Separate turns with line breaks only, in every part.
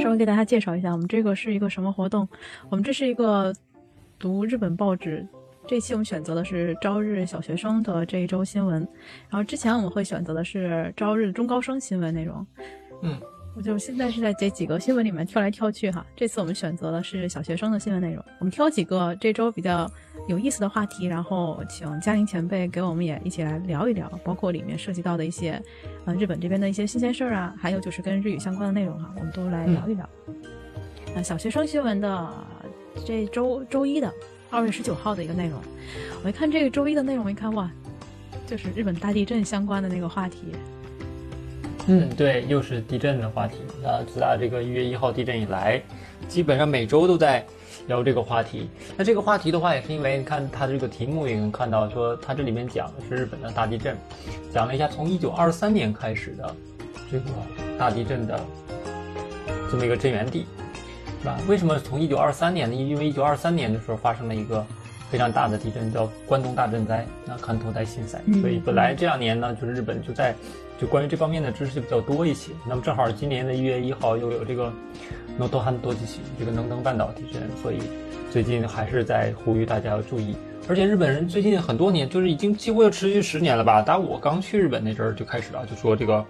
稍微给大家介绍一下，我们这个是一个什么活动？我们这是一个读日本报纸。这期我们选择的是朝日小学生的这一周新闻，然后之前我们会选择的是朝日中高生新闻内容。
嗯，
我就现在是在这几个新闻里面挑来挑去哈。这次我们选择的是小学生的新闻内容，我们挑几个这周比较有意思的话题，然后请嘉玲前辈给我们也一起来聊一聊，包括里面涉及到的一些，呃，日本这边的一些新鲜事儿啊，还有就是跟日语相关的内容哈，我们都来聊一聊。呃小学生新闻的这周周一的。二月十九号的一个内容，我一看这个周一的内容，我一看哇，就是日本大地震相关的那个话题。
嗯，对，又是地震的话题。那，自打这个一月一号地震以来，基本上每周都在聊这个话题。那这个话题的话，也是因为你看它这个题目也能看到，说它这里面讲的是日本的大地震，讲了一下从一九二三年开始的这个大地震的这么一个震源地。是吧？为什么从一九二三年呢？因为一九二三年的时候发生了一个非常大的地震，叫关东大震灾，那看头在心塞。所以本来这两年呢，就是日本就在就关于这方面的知识就比较多一些。那么正好今年的一月一号又有这个能登半多地震，这个能登半岛地震，所以最近还是在呼吁大家要注意。而且日本人最近很多年，就是已经几乎要持续十年了吧？打我刚去日本那阵儿就开始了，就说这个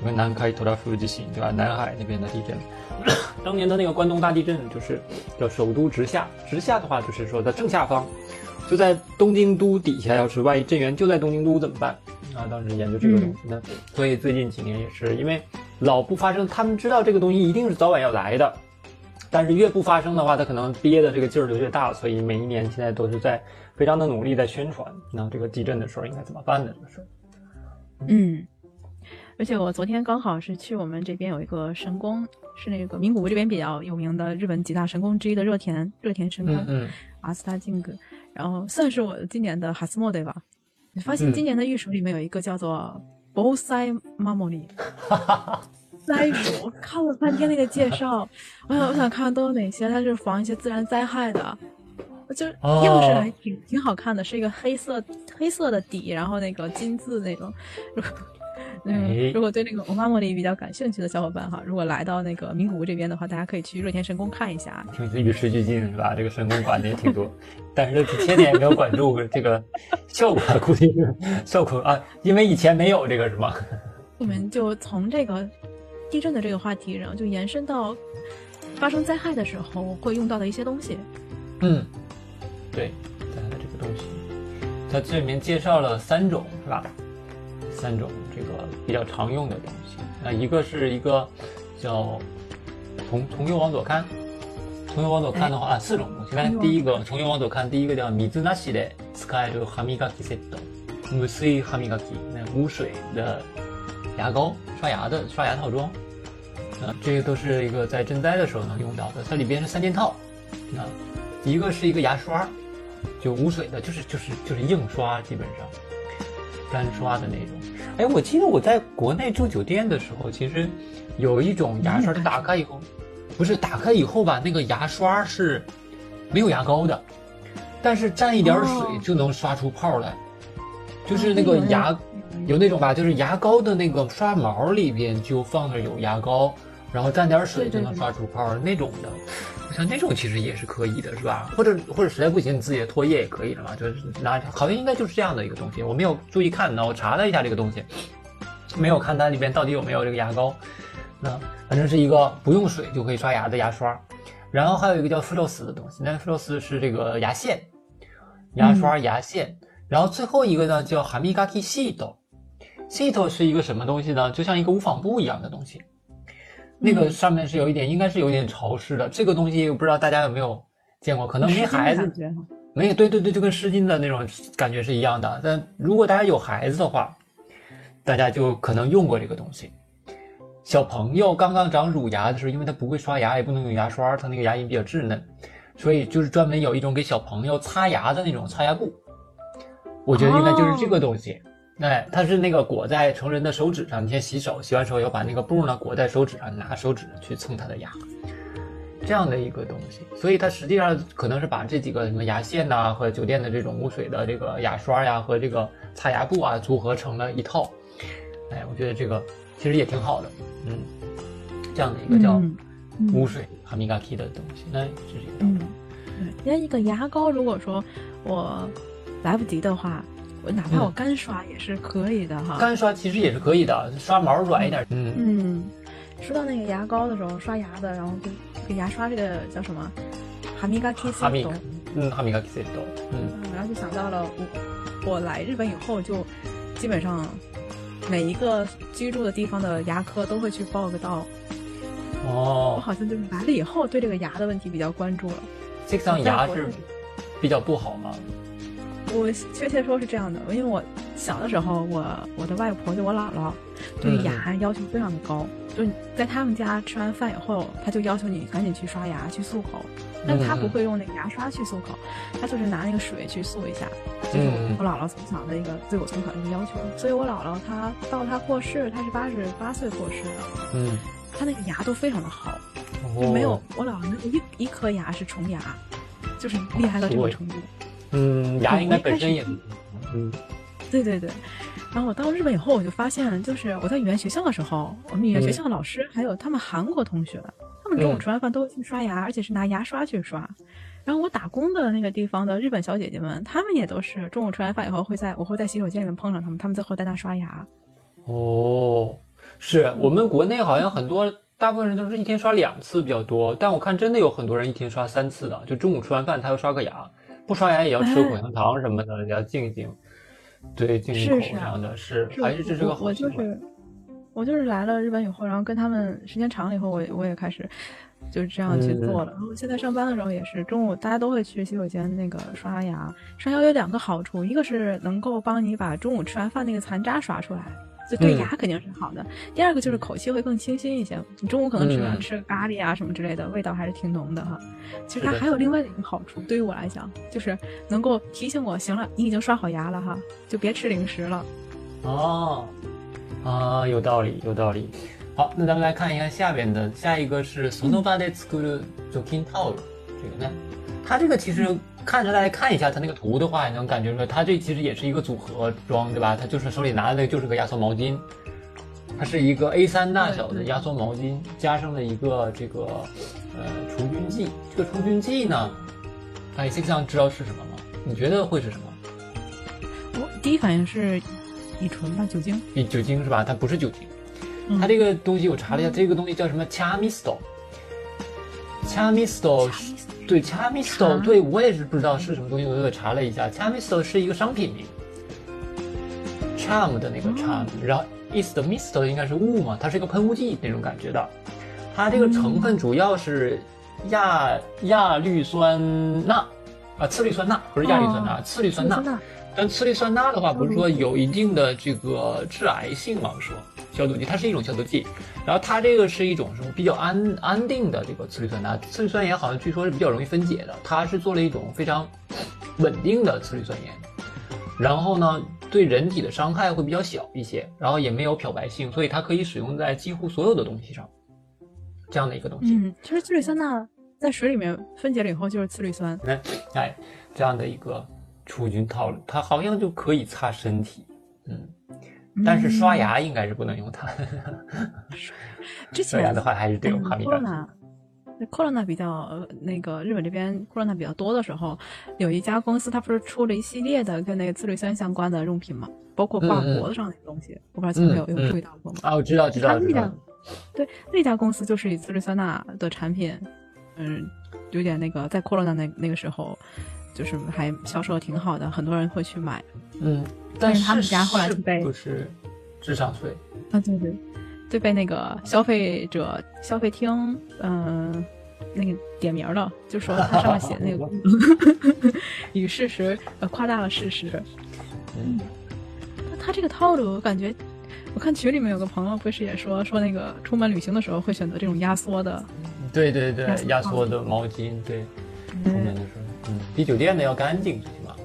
因为南海トラフ地震，对吧？南海那边的地震。当年的那个关东大地震，就是叫首都直下，直下的话就是说在正下方，就在东京都底下。要是万一震源就在东京都怎么办？ 啊，当时研究这个东西呢，所以最近几年也是因为老不发生，他们知道这个东西一定是早晚要来的，但是越不发生的话，他可能憋的这个劲儿就越大，所以每一年现在都是在非常的努力在宣传，那这个地震的时候应该怎么办的这个事儿。
嗯，而且我昨天刚好是去我们这边有一个神宫。是那个名古屋这边比较有名的日本几大神宫之一的热田热田神宫，
嗯，
阿斯塔金格，然后算是我今年的哈斯莫对吧？你发现今年的御守里面有一个叫做 Bosai Mamori，灾 鼠，看了半天那个介绍，我想我想看都有哪些，它是防一些自然灾害的，就样式还挺挺好看的，是一个黑色黑色的底，然后那个金字那种。嗯，如果对那个欧巴莫莉比较感兴趣的小伙伴哈，如果来到那个名古屋这边的话，大家可以去热田神宫看一下。
挺与时俱进是吧？这个神宫管的也挺多，但是这几千年没有管住这个 效果，估计是效果啊，因为以前没有这个是吗？
我们就从这个地震的这个话题，然后就延伸到发生灾害的时候会用到的一些东西。
嗯，对，灾害的这个东西，它这里面介绍了三种是吧？三种这个比较常用的东西，那一个是一个叫从从右往左看，从右往左看的话啊，四种东西。看第一个，从右往左看，第一个叫水なしで使える歯磨きセット，無水歯磨き，那无水的牙膏，刷牙的刷牙套装。啊，这个都是一个在赈灾的时候能用到的。它里边是三件套，啊，一个是一个牙刷，就无水的，就是就是就是硬刷，基本上 干刷的那种。哎，我记得我在国内住酒店的时候，其实有一种牙刷，打开以后，不是打开以后吧，那个牙刷是没有牙膏的，但是沾一点水就能刷出泡来，就是那个牙有那种吧，就是牙膏的那个刷毛里边就放着有牙膏，然后沾点水就能刷出泡那种的。像那种其实也是可以的，是吧？或者或者实在不行，你自己的唾液也可以的嘛？就是拿好像应该就是这样的一个东西，我没有注意看呢。我查了一下这个东西，没有看它里边到底有没有这个牙膏。那反正是一个不用水就可以刷牙的牙刷。然后还有一个叫弗洛斯的东西，那弗洛斯是这个牙线、牙刷、牙线。然后最后一个呢叫哈密嘎基系统，系统是一个什么东西呢？就像一个无纺布一样的东西。那个上面是有一点，应该是有点潮湿的。这个东西我不知道大家有没有见过，可能没孩子，没有。对对对，就跟湿巾的那种感觉是一样的。但如果大家有孩子的话，大家就可能用过这个东西。小朋友刚刚长乳牙的时候，因为他不会刷牙，也不能用牙刷，他那个牙龈比较稚嫩，所以就是专门有一种给小朋友擦牙的那种擦牙布。我觉得应该就是这个东西。哎，它是那个裹在成人的手指上，你先洗手，洗完手以后把那个布呢裹在手指上，拿手指去蹭它的牙，这样的一个东西。所以它实际上可能是把这几个什么牙线呐和酒店的这种污水的这个牙刷呀和这个擦牙布啊组合成了一套。哎，我觉得这个其实也挺好的，嗯，这样的一个叫污水哈米嘎 k 的东西，那这是一个道理。
对，因为一个牙膏，如果说我来不及的话，我哪怕我干刷也是可以的哈。
干刷其实也是可以的，刷毛软一点。
嗯嗯。说到那个牙膏的时候，刷牙的，然后就这个牙刷这个叫什么？哈米嘎 k
哈米嗯，哈米嘎 k セット。
嗯，然后就想到了我我来日本以后，就基本上每一个居住的地方的牙科都会去报个到。
哦。
我好像就是来了以后，对这个牙的问题比较关注了。
这张牙是比较不好吗？
我确切说是这样的，因为我小的时候，我我的外婆就我姥姥对牙要求非常的高，就在他们家吃完饭以后，他就要求你赶紧去刷牙去漱口，但他不会用那个牙刷去漱口，他就是拿那个水去漱一下。就是我姥姥从小的一个对我从小的一个要求，所以我姥姥她到她过世，她是八十八岁过世的，
嗯，
她那个牙都非常的好。就没有，我姥姥那一一颗牙是虫牙，就是厉害到这个程度。
嗯，牙应该本身也，嗯，
对对对。然后我到日本以后，我就发现，就是我在语言学校的时候，我们语言学校的老师还有他们韩国同学，他们中午吃完饭都会去刷牙，而且是拿牙刷去刷。然后我打工的那个地方的日本小姐姐们，她们也都是中午吃完饭以后会在我会在洗手间里面碰上她们，她们在后在那刷牙。
哦，是我们国内好像很多。大部分人都是一天刷两次比较多，但我看真的有很多人一天刷三次的，就中午吃完饭他要刷个牙，不刷牙也要吃口香糖什么的，要静一静，对，静一口这样的是，还是这是个好
习惯。我就是我就是来了日本以后，然后跟他们时间长了以后，我我也开始就是这样去做了。然后现在上班的时候也是中午大家都会去洗手间那个刷牙，刷牙有两个好处，一个是能够帮你把中午吃完饭那个残渣刷出来。就对牙肯定是好的。第二个就是口气会更清新一些。你中午可能吃完吃咖喱啊什么之类的，味道还是挺浓的哈。其实它还有另外的一个好处，对于我来讲，就是能够提醒我，行了，你已经刷好牙了哈，就别吃零食了。
哦，啊，有道理，有道理。好，那咱们来看一下下边的，下一个是その場で作る除菌タオル。这个呢， 它这个其实。看着大家看一下它那个图的话，也能感觉出来，它这其实也是一个组合装，对吧？它就是手里拿的那个就是个压缩毛巾，它是一个 A3 大小的压缩毛巾，加上了一个这个呃除菌剂。这个除菌剂呢，哎，C 上知道是什么吗？你觉得会是什么？
我第一反应是乙醇吧，酒精。
乙酒精是吧？它不是酒精，它这个东西我查了一下，这个东西叫什么 c h 对，chamisto，对我也是不知道是什么东西，我又查了一下，chamisto 是一个商品名，charm 的那个 charm，然后 the mist 应该是雾嘛，它是一个喷雾剂那种感觉的，它这个成分主要是亚亚氯酸钠啊，次氯酸钠不是亚氯酸钠，次氯酸钠，但次氯酸钠的话不是说有一定的这个致癌性吗？说。消毒剂，它是一种消毒剂，然后它这个是一种什么比较安安定的这个次氯酸钠，次氯酸盐好像据说是比较容易分解的，它是做了一种非常稳定的次氯酸盐，然后呢对人体的伤害会比较小一些，然后也没有漂白性，所以它可以使用在几乎所有的东西上，这样的一个东西。
嗯，其实次氯酸钠在水里面分解了以后就是次氯酸。
哎，哎，这样的一个除菌套路，它好像就可以擦身体，嗯。但是刷牙应该是不能用它。刷牙的话还是得用哈密瓜。
corona 比较那个日本这边 corona 比较多的时候，有一家公司它不是出了一系列的跟那个次氯酸相关的用品嘛，包括挂脖子上那个东西，我不知道前面有有注意到过吗？
啊，我知道知道知道。
对，那家公司就是以次氯酸钠的产品，嗯，有点那个在 corona 那那个时候，就是还销售的挺好的，很多人会去买。
嗯。
但是他们家后来就被
不是智商税
啊，对对，就被那个消费者消费厅嗯那个点名了，就说他上面写的那个 与事实呃夸大了事实。
嗯，
他这个套路，我感觉我看群里面有个朋友不是也说说那个出门旅行的时候会选择这种压缩的，
对对对，压缩的毛巾，对，出门的时候，嗯，比酒店的要干净，最起码。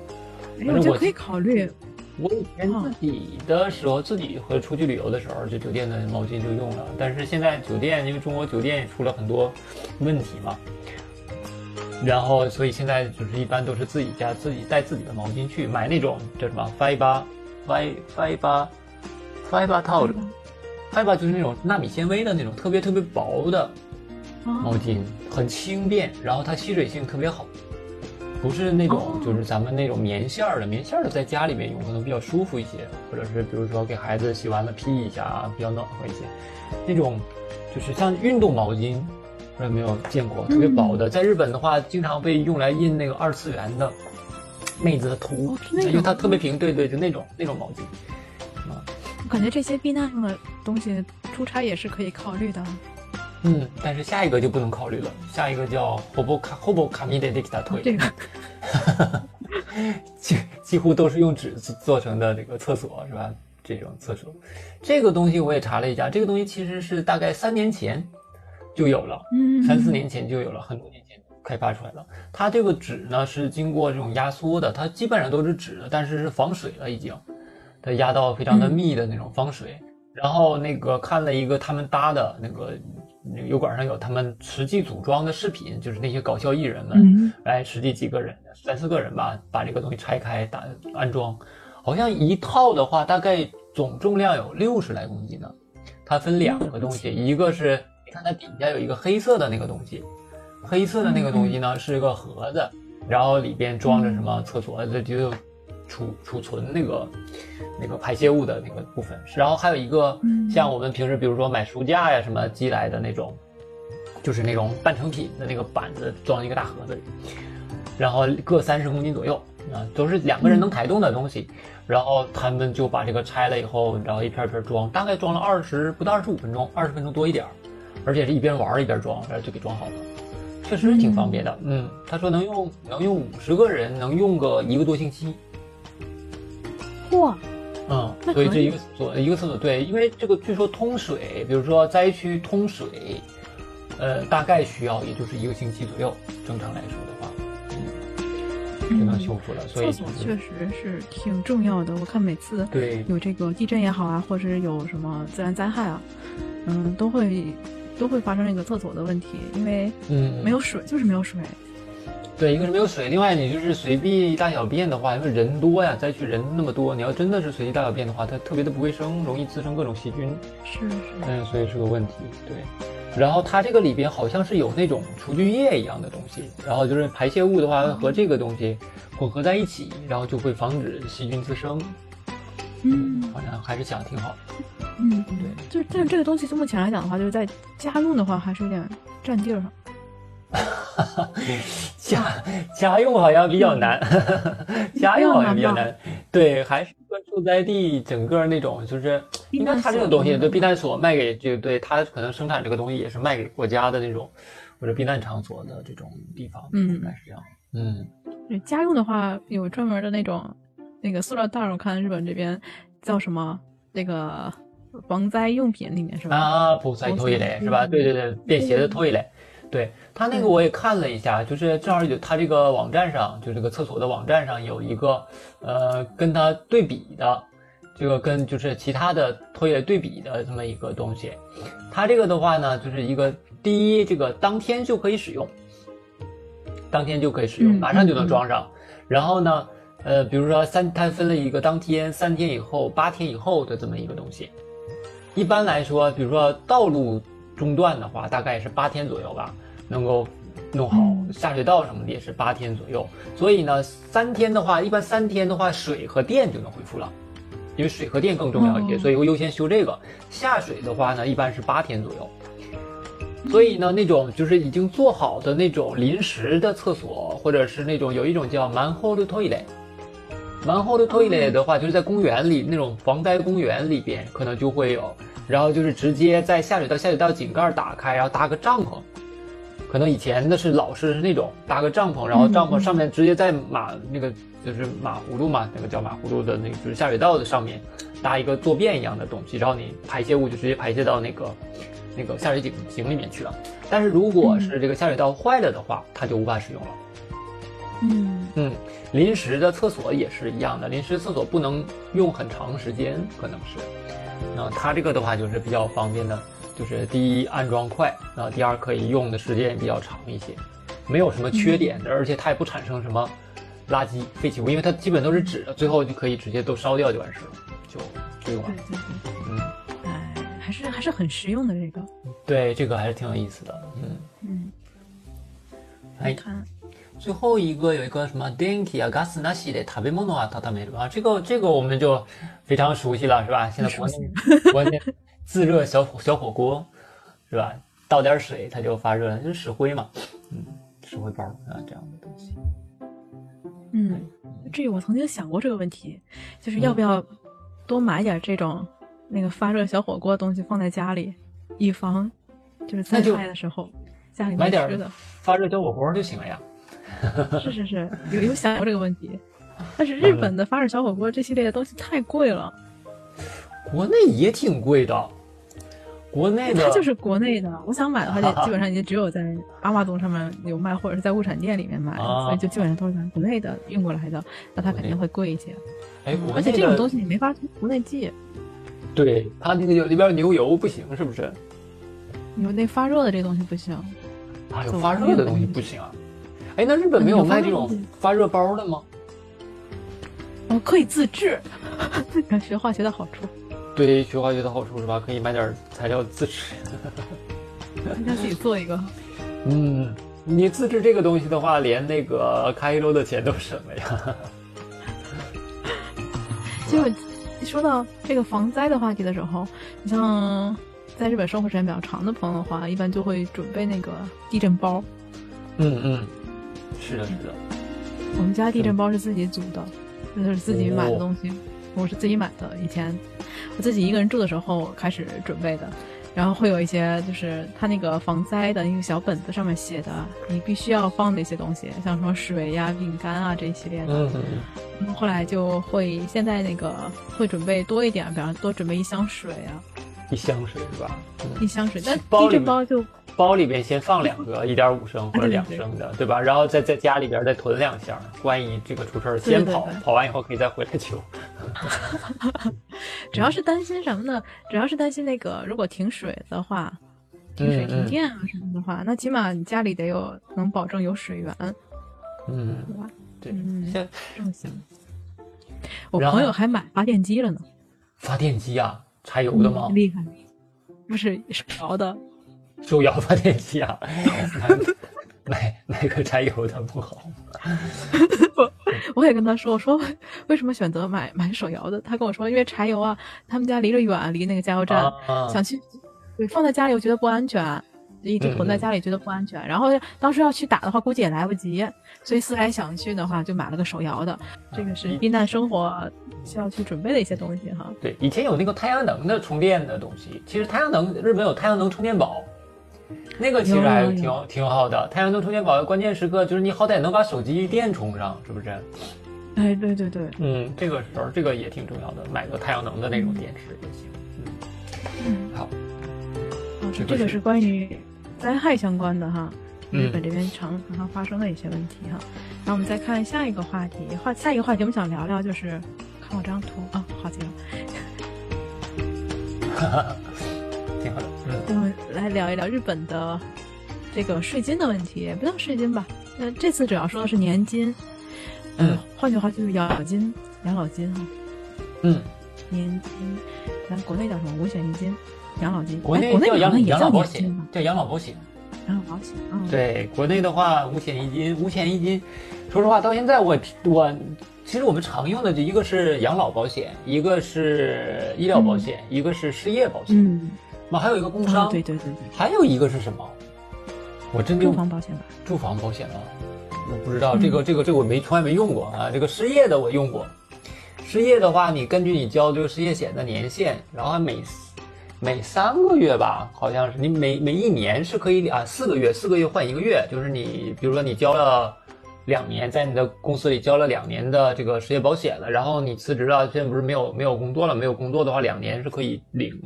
哎，我觉得可以考虑。
我以前自己的时候，自己和出去旅游的时候，就酒店的毛巾就用了。但是现在酒店，因为中国酒店也出了很多问题嘛，然后所以现在就是一般都是自己家自己带自己的毛巾去买那种叫什么 fiber，fiber，fiber 套子，fiber 就是那种纳米纤维的那种特别特别薄的毛巾，很轻便，然后它吸水性特别好，不是那种就是咱们那种棉线儿的，棉线儿的在家里面用可能比较舒服一些，或者是比如说给孩子洗完了披一下比较暖和一些，那种就是像运动毛巾，不知道有没有见过，特别薄的，在日本的话经常被用来印那个二次元的妹子的图，因为它特别平，对对，就那种那种毛巾。
我感觉这些避难用的东西，出差也是可以考虑的。
嗯，但是下一个就不能考虑了。下一个叫 hobo ka hobo kami de dikita t o
这个，
几几乎都是用纸做成的这个厕所是吧？这种厕所，这个东西我也查了一下，这个东西其实是大概三年前就有了，嗯，三四年前就有了，很多年前开发出来了。它这个纸呢是经过这种压缩的，它基本上都是纸的，但是是防水了已经。它压到非常的密的那种防水，然后那个看了一个他们搭的那个油管上有他们实际组装的视频，就是那些搞笑艺人们来实际几个人三四个人吧，把这个东西拆开打安装，好像一套的话大概总重量有六十来公斤呢。它分两个东西，一个是你看它底下有一个黑色的那个东西，黑色的那个东西呢是一个盒子，然后里边装着什么厕所这就。储储存那个那个排泄物的那个部分，然后还有一个像我们平时比如说买书架呀什么寄来的那种，就是那种半成品的那个板子装一个大盒子里，然后各三十公斤左右啊，都是两个人能抬动的东西，然后他们就把这个拆了以后，然后一片片装，大概装了二十不到二十五分钟，二十分钟多一点而且是一边玩一边装，然后就给装好了，确实挺方便的。嗯，他说能用能用五十个人，能用个一个多星期。
哇，
嗯，所以这一个厕所一个厕所对，因为这个据说通水，比如说灾区通水，呃，大概需要也就是一个星期左右。正常来说的话，嗯，就能修复了。所以
厕所确实是挺重要的。我看每次
对
有这个地震也好啊，或者是有什么自然灾害啊，嗯，都会都会发生这个厕所的问题，因为嗯没有水就是没有水。
对，一个是没有水，另外你就是随地大小便的话，因为人多呀，再去人那么多，你要真的是随地大小便的话，它特别的不卫生，容易滋生各种细菌。
是是。
嗯，所以是个问题。对。然后它这个里边好像是有那种除菌液一样的东西，然后就是排泄物的话和这个东西混合在一起，然后就会防止细菌滋生。
嗯，
好像还是想挺好。
嗯，对。就是，但是这个东西目前来讲的话，就是在家用的话，还是有点占地儿上。
家家用好像比较难，家用好像比较难。对，还是说住在地整个那种，就是应该它这个东西，对避难所卖给这个，对它可能生产这个东西也是卖给国家的那种或者避难场所的这种地方，嗯，应该是这样。嗯，
对，家用的话有专门的那种那个塑料袋，我看日本这边叫什么那个防灾用品里面是吧？
啊，防灾拖衣类是吧？对对对，便携的拖衣类。对他那个我也看了一下，就是正好有他这个网站上，就这个厕所的网站上有一个，呃，跟他对比的，这个跟就是其他的拖鞋对比的这么一个东西。他这个的话呢，就是一个第一，这个当天就可以使用，当天就可以使用，马上就能装上。然后呢，呃，比如说三，它分了一个当天、三天以后、八天以后的这么一个东西。一般来说，比如说道路。中断的话，大概是八天左右吧，能够弄好下水道什么的也是八天左右。所以呢，三天的话，一般三天的话，水和电就能恢复了，因为水和电更重要一些，所以会优先修这个。下水的话呢，一般是八天左右。所以呢，那种就是已经做好的那种临时的厕所，或者是那种有一种叫 manhole toilet，manhole toilet 的话，就是在公园里那种防灾公园里边，可能就会有。然后就是直接在下水道下水道井盖打开，然后搭个帐篷，可能以前的是老式是那种搭个帐篷，然后帐篷上面直接在马那个就是马葫芦嘛，那个叫马葫芦的那个就是下水道的上面搭一个坐便一样的东西，然后你排泄物就直接排泄到那个那个下水井井里面去了。但是如果是这个下水道坏了的话，它就无法使用了。
嗯
嗯，临时的厕所也是一样的，临时厕所不能用很长时间，可能是。那它这个的话就是比较方便的，就是第一安装快，然后第二可以用的时间也比较长一些，没有什么缺点的，而且它也不产生什么垃圾废弃物，因为它基本都是纸的，最后就可以直接都烧掉就完事了，就就用完。
嗯，哎， 还是还是很实用的这个。
对，这个还是挺有意思的。嗯
嗯，
哎
看，
最后一个有一个什么電気やガスなしで食べ物は温める啊，这个这个我们就非常熟悉了，是吧？现在国内国内 自热小火小火锅，是吧？倒点水它就发热了，就是石灰嘛，嗯，石灰包啊这样的东西。
嗯，这个我曾经想过这个问题，就是要不要多买点这种那个发热小火锅的东西放在家里，以防就是灾害的时候家里
买点
没吃的。
发热小火锅就行了呀。
是是是，有有想过这个问题，但是日本的发热小火锅这系列的东西太贵了，
国内也挺贵的，国内的
它就是国内的，我想买的话，就基本上也只有在阿玛总上面有卖，或者是在物产店里面买，
啊
所以就基本上都是咱国内的运过来的，那它肯定会贵一些。
哎，
而且这种东西你没法从国内寄，
对它那个有里边牛油不行，是不是？
有那发热的这东西不行。
啊，有发热的东西不行啊。哎，那日本没有卖这种发热包的吗？
哦，可以自制，学化学的好处，
对，学化学的好处是吧？可以买点材料自制。
应该自己做一个。
嗯，你自制这个东西的话，连那个开一周的钱都省了呀。
就说到这个防灾的话题的时候，你像在日本生活时间比较长的朋友的话，一般就会准备那个地震包。
嗯嗯，是的，是的。
我们家地震包是自己组的，就是自己买的东西，我是自己买的。以前我自己一个人住的时候开始准备的，然后会有一些就是它那个防灾的那个小本子上面写的，你必须要放的一些东西，像什么水呀、饼干啊这一系列的。
嗯嗯
然后后来就会现在那个会准备多一点，比方多准备一箱水啊，
一箱水是吧？嗯
一箱水。但地
包里
包就
包里边先放两 个一点五升或者两升的，对吧？然后再在家里边再囤两箱，万一这个出事儿，先跑跑完以后可以再回来取。
主要是担心什么呢？主要是担心那个如果停水的话，停水停电啊什么的话，那起码你家里得有能保证有水源，
嗯，
对吧？
对，
这么想。我朋友还买发电机了呢，
发电机啊，柴油的吗
嗯？厉害，不是手摇的，
手摇发电机啊，买买个柴油的不好。
我我也跟他说，我说为什么选择买买手摇的？他跟我说，因为柴油啊，他们家离着远，离那个加油站，
啊
想去，对，放在家里我觉得不安全，就一直囤在家里觉得不安全。然后当时要去打的话，估计也来不及，所以思来想去的话，就买了个手摇的。这个是避难生活需要去准备的一些东西哈。
对，以前有那个太阳能的充电的东西，其实太阳能日本有太阳能充电宝，那个其实还挺挺好的。太阳能充电宝关键时刻就是你好歹能把手机电充上，是不是？
哎，对对对，
嗯，这个时候这个也挺重要的，买个太阳能的那种电池也行。
嗯，
好，
哦，
这个是
这个是关于灾害相关的哈。
嗯
日本这边常常常发生的一些问题哈，然后我们再看下一个话题，话下一个话题我们想聊聊就是，看我这张图啊，好极了，
挺好的。嗯
我们来聊一聊日本的这个税金的问题，也不叫税金吧，那这次主要说的是年金，
嗯
呃，换句话就是养老金，养老金哈，
嗯，
年金，咱国内叫什么五险一金，养老金，
国
内
内叫养养老保险叫养老保险。
养老保险，嗯，
对，国内的话五险一金，五险一金，说实话到现在我我其实我们常用的就一个是养老保险，一个是医疗保险，一个是失业保险，
嗯，
嘛还有一个工
啊
伤，
对对对对，
还有一个是什么？我真就
住房保险吧，
住房保险吗，我不知道
嗯
这个这个这个我没从来没用过啊。这个失业的我用过，失业的话，你根据你交这个失业险的年限，然后每每三个月吧，好像是你每每一年是可以啊四个月四个月换一个月，就是你比如说你交了两年，在你的公司里交了两年的这个失业保险了，然后你辞职了，现在不是没有没有工作了，没有工作的话，两年是可以领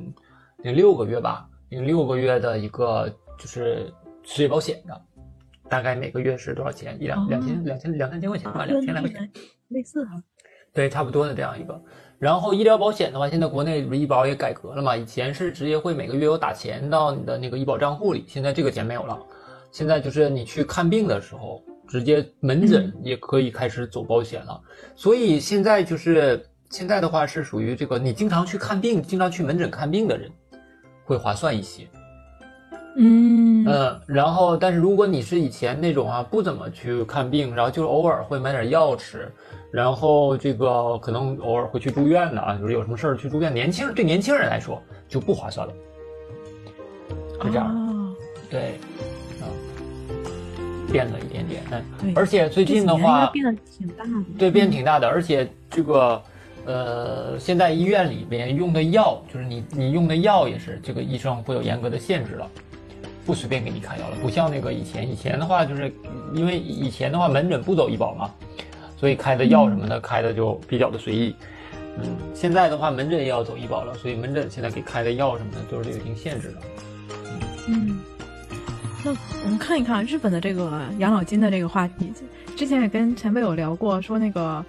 领六个月吧，领六个月的一个就是失业保险的。大概每个月是多少钱？一两
哦
两千两千两三千块钱吧，两千来块钱。
类似哈，
对，差不多的这样一个。然后医疗保险的话，现在国内不是医保也改革了嘛？以前是直接会每个月有打钱到你的那个医保账户里，现在这个钱没有了。现在就是你去看病的时候，直接门诊也可以开始走保险了。所以现在就是现在的话是属于这个你经常去看病、经常去门诊看病的人，会划算一些。
嗯
嗯，然后但是如果你是以前那种啊不怎么去看病，然后就是偶尔会买点药吃，然后这个可能偶尔会去住院的啊，就是有什么事儿去住院，年轻对年轻人来说就不划算了。是这样，
哦
对，啊，变了一点点，
对
嗯，而且最近的话，
变得挺大的。
对，变挺大的，而且这个，呃，现在医院里边用的药，就是你你用的药也是，这个医生会有严格的限制了，不随便给你开药了，不像那个以前，以前的话就是因为以前的话门诊不走医保嘛，所以开的药什么的开的就比较的随意。嗯，现在的话门诊也要走医保了，所以门诊现在给开的药什么的都是有一定限制的。
嗯，那我们看一看日本的这个养老金的这个话题。之前也跟前辈有聊过，说那个，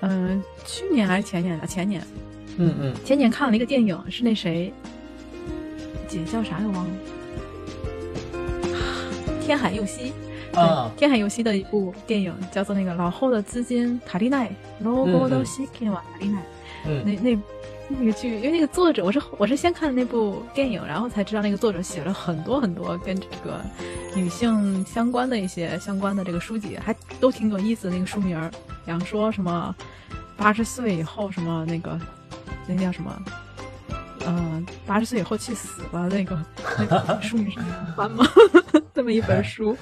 嗯、去年还是前年啊？前年，
嗯嗯，
前年看了一个电影，是那谁，姐叫啥来忘了，天海佑希。对
啊，
天海佑希的一部电影叫做那个《老后的资金卡利奈》，老后的资金卡利奈。
嗯
那那那个剧，因为那个作者，我是我是先看那部电影，然后才知道那个作者写了很多很多跟这个女性相关的一些相关的这个书籍，还都挺有意思的。那个书名儿，比方说什么八十岁以后什么那个那叫什么，嗯、八十岁以后去死吧，那个那个书名是翻吗？这么一本书，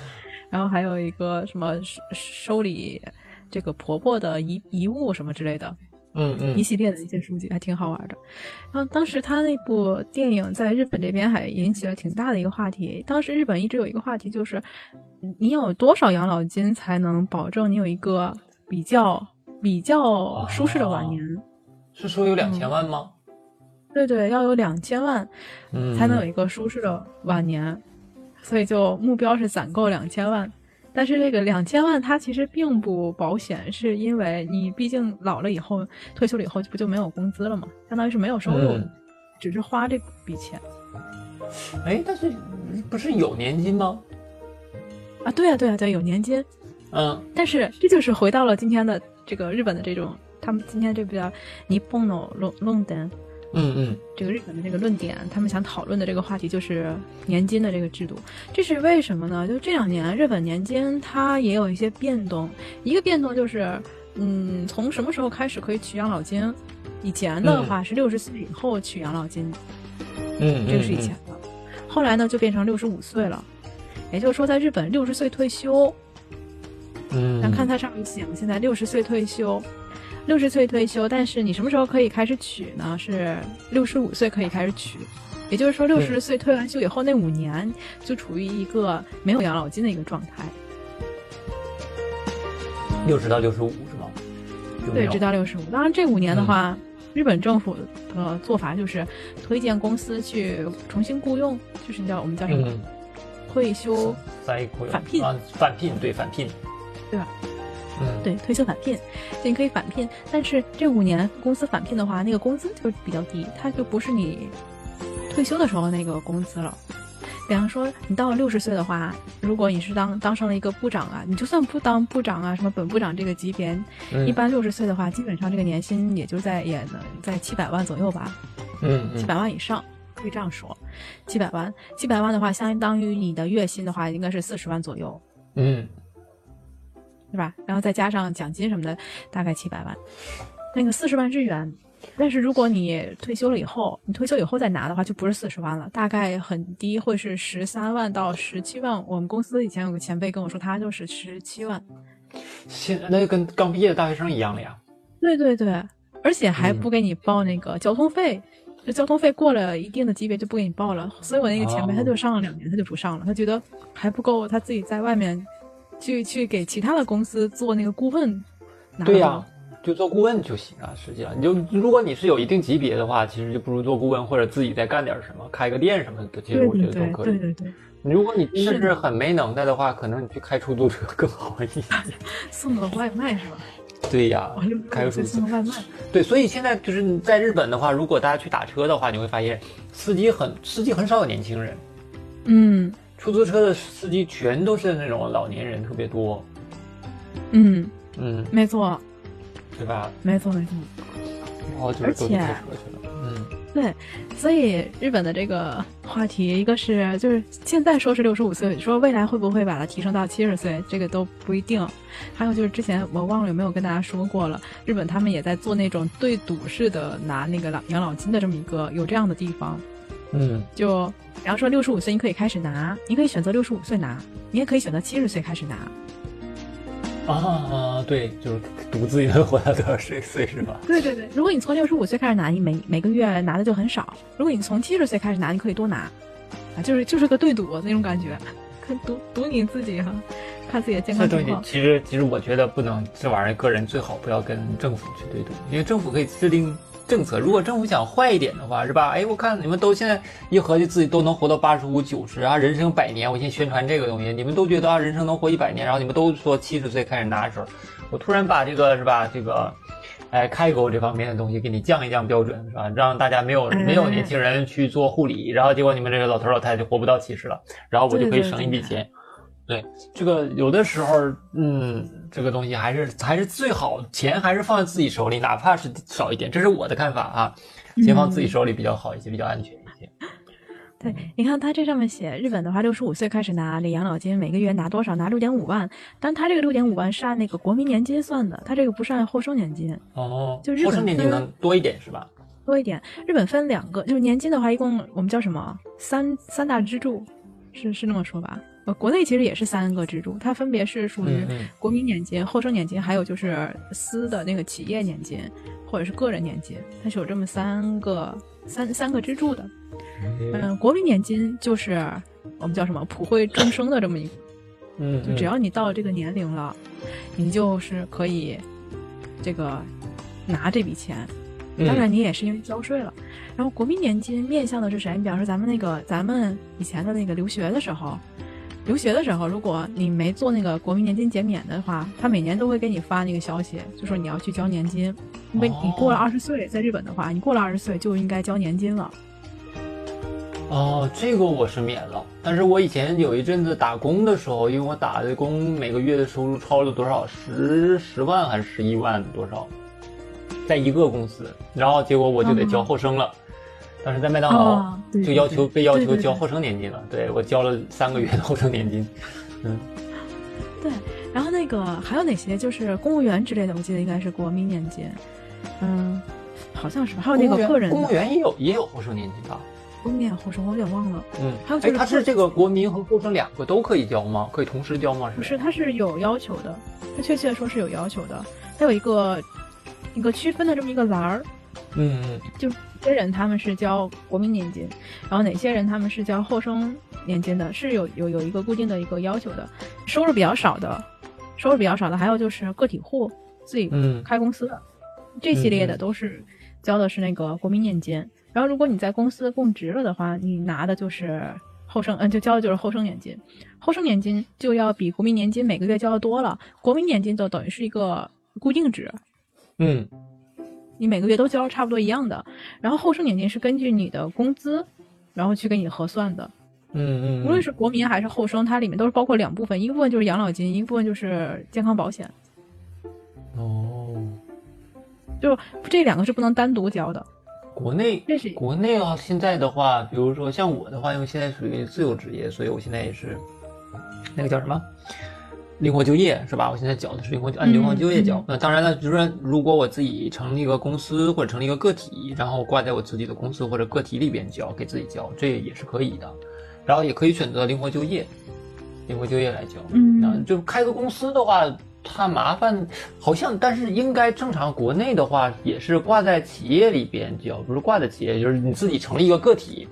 然后还有一个什么收收理这个婆婆的遗遗物什么之类的。
嗯嗯
一系列的一些书籍，还挺好玩的。然后当时他那部电影在日本这边还引起了挺大的一个话题。当时日本一直有一个话题，就是你有多少养老金才能保证你有一个比较比较舒适的晚年？
是说有两千万吗？
对对，要有两千万
嗯，
才能有一个舒适的晚年，所以就目标是攒够两千万。但是这个两千万它其实并不保险，是因为你毕竟老了以后，退休了以后不就没有工资了吗，相当于是没有收入，
嗯
只是花这笔钱
哎，但是不是有年金吗？
啊。对啊，对啊，对，有年金。
嗯
但是这就是回到了今天的这个日本的这种，他们今天这比较日本の論論点，
嗯嗯
这个日本的这个论点，他们想讨论的这个话题就是年金的这个制度。这是为什么呢？就这两年日本年金它也有一些变动，一个变动就是，嗯，从什么时候开始可以取养老金？以前的话是六十岁以后取养老金，
嗯，
这个是以前的。后来呢，就变成六十五岁了，也就是说，在日本六十岁退休。
嗯，
那看它上面写嘛，现在六十岁退休，六十岁退休，但是你什么时候可以开始取呢？是六十五岁可以开始取，也就是说，六十岁退完休以后那五年就处于一个没有养老金的一个状态。
六十到六十五是吗？
对，直到六十五。当然，这五年的话，日本政府的做法就是推荐公司去重新雇佣，就是叫我们叫什么、
嗯，
退休，
再雇佣
返聘。
啊，返聘对返聘，
对吧？
嗯，
对，退休返聘，就你可以返聘，但是这五年公司返聘的话，那个工资就比较低，它就不是你退休的时候那个工资了。比方说，你到了六十岁的话，如果你是当当上了一个部长啊，你就算不当部长啊，什么本部长这个级别，
嗯
一般六十岁的话，基本上这个年薪也就在也能在七百万左右吧，
嗯嗯
七百万以上，可以这样说，七百万，七百万的话，相当于你的月薪的话，应该是四十万左右。
嗯
对吧？然后再加上奖金什么的，大概七百万，那个四十万日元。但是如果你退休了以后，你退休以后再拿的话，就不是四十万了，大概很低，会是十三万到十七万。我们公司以前有个前辈跟我说，他就是十七万。
现在那就跟刚毕业的大学生一样了呀。
对对对，而且还不给你报那个交通费，就交通费过了一定的级别就不给你报了。所以我那个前辈
哦
他就上了两年，他就不上了，他觉得还不够，他自己在外面去去给其他的公司做那个顾问。
对呀、
到
就做顾问就行啊。实际上，你就如果你是有一定级别的话，其实就不如做顾问或者自己再干点什么，开个店什么的，其实我觉得都可以。
对对对，
如果你真的
是
很没能耐的话，可能你去开出租车更好一些。
送个外卖是吧？
对呀开个出租车
送。外卖，
对，所以现在就是在日本的话，如果大家去打车的话，你会发现司机很司机很少有年轻人，
嗯
出租车的司机全都是那种老年人特别多，
嗯，
嗯，
没错
对吧？
没错没错。
然后就是都去开车去了，嗯
对，所以日本的这个话题，一个是就是现在说是六十五岁，说未来会不会把它提升到七十岁，这个都不一定。还有就是之前我忘了有没有跟大家说过了，日本他们也在做那种对赌式的拿那个老养老金的这么一个有这样的地方。
嗯，
就比方说六十五岁你可以开始拿，你可以选择六十五岁拿，你也可以选择七十岁开始拿。
啊，对，就是赌自己能活到多少岁岁是吧？
对对对，如果你从六十五岁开始拿，你每每个月拿的就很少；如果你从七十岁开始拿，你可以多拿，啊，就是就是个对赌那种感觉，看赌赌你自己哈，看自己的健康情况。
其实其实我觉得不能这玩意儿，个人最好不要跟政府去对赌，因为政府可以制定。政策，如果政府想坏一点的话，是吧？哎，我看你们都现在一合计自己都能活到八十五、九十啊，人生百年。我先宣传这个东西，你们都觉得啊，人生能活一百年，然后你们都说七十岁开始拿的时候，我突然把这个是吧？这个，哎，开口这方面的东西给你降一降标准，是吧？让大家没有没有年轻人去做护理，然后结果你们这个老头老太太就活不到七十了，然后我就可以省一笔钱。对，这个有的时候，嗯，这个东西还是还是最好，钱还是放在自己手里，哪怕是少一点，这是我的看法啊，钱放自己手里比较好一些，比较安全一些。
对，你看他这上面写，日本的话，六十五岁开始拿领养老金，每个月拿多少？拿六点五万，但他这个六点五万是按那个国民年金算的，他这个不是按后生年金。
哦，
就日本
后生年金能多一点是吧？
多一点，日本分两个，就是年金的话，一共我们叫什么？三三大支柱，是是那么说吧？呃，国内其实也是三个支柱，它分别是属于国民年金、后生年金，还有就是私的那个企业年金或者是个人年金，它是有这么三个三三个支柱的。嗯，国民年金就是我们叫什么普惠众生的这么一个，
嗯，
就只要你到了这个年龄了，你就是可以这个拿这笔钱，当然你也是因为交税了。然后国民年金面向的是谁？你比方说咱们那个咱们以前的那个留学的时候。留学的时候，如果你没做那个国民年金减免的话，他每年都会给你发那个消息，就说你要去交年金。因为你过了二十岁，在日本的话，你过了二十岁就应该交年金了。
哦，这个我是免了，但是我以前有一阵子打工的时候，因为我打的工每个月的收入超了多少十十万还是十一万多少，在一个公司，然后结果我就得交后生了。当时在麦当劳就要求被要求交后生年金了，对我交了三个月的后生年金，嗯，
对，然后那个还有哪些？就是公务员之类的，我记得应该是国民年金，嗯，好像是吧？还有那个个人
公务员也有也有后生年金吧？
公务员后生我有点忘了，
嗯，
还有就是，
他是这个国民和后生两个都可以交吗？可以同时交吗？
不是，他是有要求的，他确切的说是有要求的，他有一个一个区分的这么一个栏儿，
嗯嗯，
就。些人他们是交国民年金，然后哪些人他们是交后生年金的，是有有有一个固定的一个要求的。收入比较少的，收入比较少的，还有就是个体户自己开公司的，这系列的都是交的是那个国民年金。然后如果你在公司供职了的话，你拿的就是后生，嗯，就交的就是后生年金。后生年金就要比国民年金每个月交的多了，国民年金就等于是一个固定值。
嗯。
你每个月都交差不多一样的，然后后生年金是根据你的工资，然后去给你核算的。
嗯嗯。
无论是国民还是后生，它里面都是包括两部分，一个部分就是养老金，一个部分就是健康保险。
哦。
就这两个是不能单独交的。
国内国内啊，现在的话，比如说像我的话，因为现在属于自由职业，所以我现在也是那个叫什么？灵活就业是吧？我现在缴的是灵活按灵活就业缴。那当然了，就是如果我自己成立一个公司或者成立一个个体，然后挂在我自己的公司或者个体里边交，给自己交，这也是可以的。然后也可以选择灵活就业，灵活就业来交。
嗯，
就开个公司的话，它麻烦，好像但是应该正常。国内的话也是挂在企业里边交，不是挂在企业，就是你自己成立一个个体。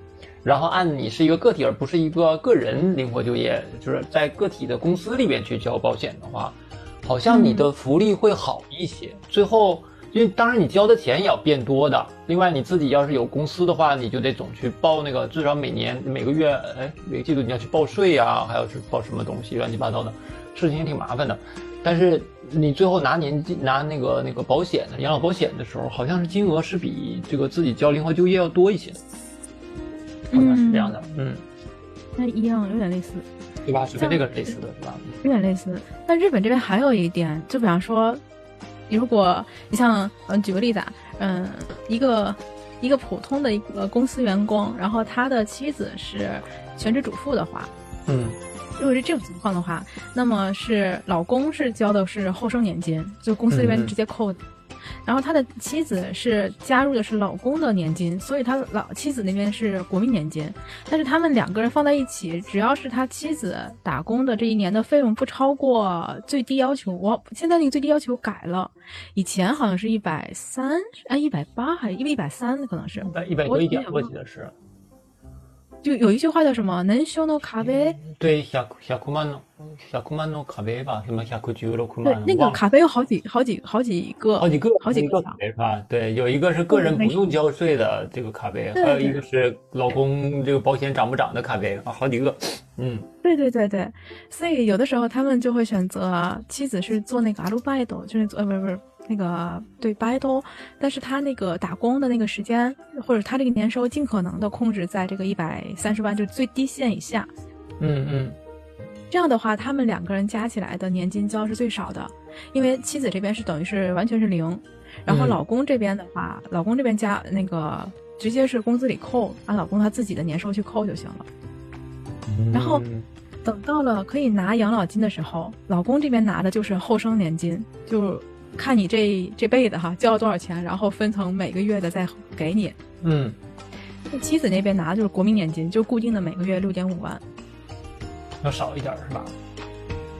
然后按你是一个个体，而不是一个个人灵活就业，就是在个体的公司里边去交保险的话，好像你的福利会好一些。最后，因为当然你交的钱也要变多的。另外，你自己要是有公司的话，你就得总去报那个，至少每年每个月，哎，每个季度你要去报税呀，还要是报什么东西，乱七八糟的，事情也挺麻烦的。但是你最后拿年金拿那个那个保险的养老保险的时候，好像是金额是比这个自己交灵活就业要多一些。好像是这样的，嗯，
那一样，有点类似，
对吧？是跟这个类似的是吧？
有点类似。那日本这边还有一点，就比方说，如果你像，嗯，举个例子啊，嗯，一个一一个普通的一个公司员工，然后他的妻子是全职主妇的话，
嗯，
如果是这种情况的话，那么是老公是交的是后生年金，就公司这边直接扣的。然后他的妻子是加入的是老公的年金，所以他老妻子那边是国民年金。但是他们两个人放在一起，只要是他妻子打工的这一年的费用不超过最低要求，我现在那个最低要求改了，以前好像是一百三，哎，一百八还是一百一百三可能是，
一百一百多一点，我记得是。
就有一句话叫什么？能修诺卡贝？
对，百百万诺，百万诺卡贝吧？什么百十六万？
对，那个卡贝有好几好几好几个，
好几个，
好几
个卡贝是吧？对，有一个是个人不用交税的这个卡贝，还有一个是老公这个保险涨不涨的卡贝啊，好几个。嗯，
对对对对，所以有的时候他们就会选择妻子是做那个阿鲁拜斗，就是做呃不是不是。那个对 battle，但是他那个打工的那个时间，或者他这个年收，尽可能的控制在这个一百三十万，就最低线以下。
嗯嗯，
这样的话，他们两个人加起来的年金交是最少的，因为妻子这边是等于是完全是零，然后老公这边的话，老公这边加那个直接是工资里扣，按老公他自己的年收去扣就行了。然后等到了可以拿养老金的时候，老公这边拿的就是后生年金，就。看你这这辈子哈交了多少钱，然后分成每个月的再给你。
嗯，
妻子那边拿的就是国民年金，就固定的每个月六点五万，
要少一点是吧？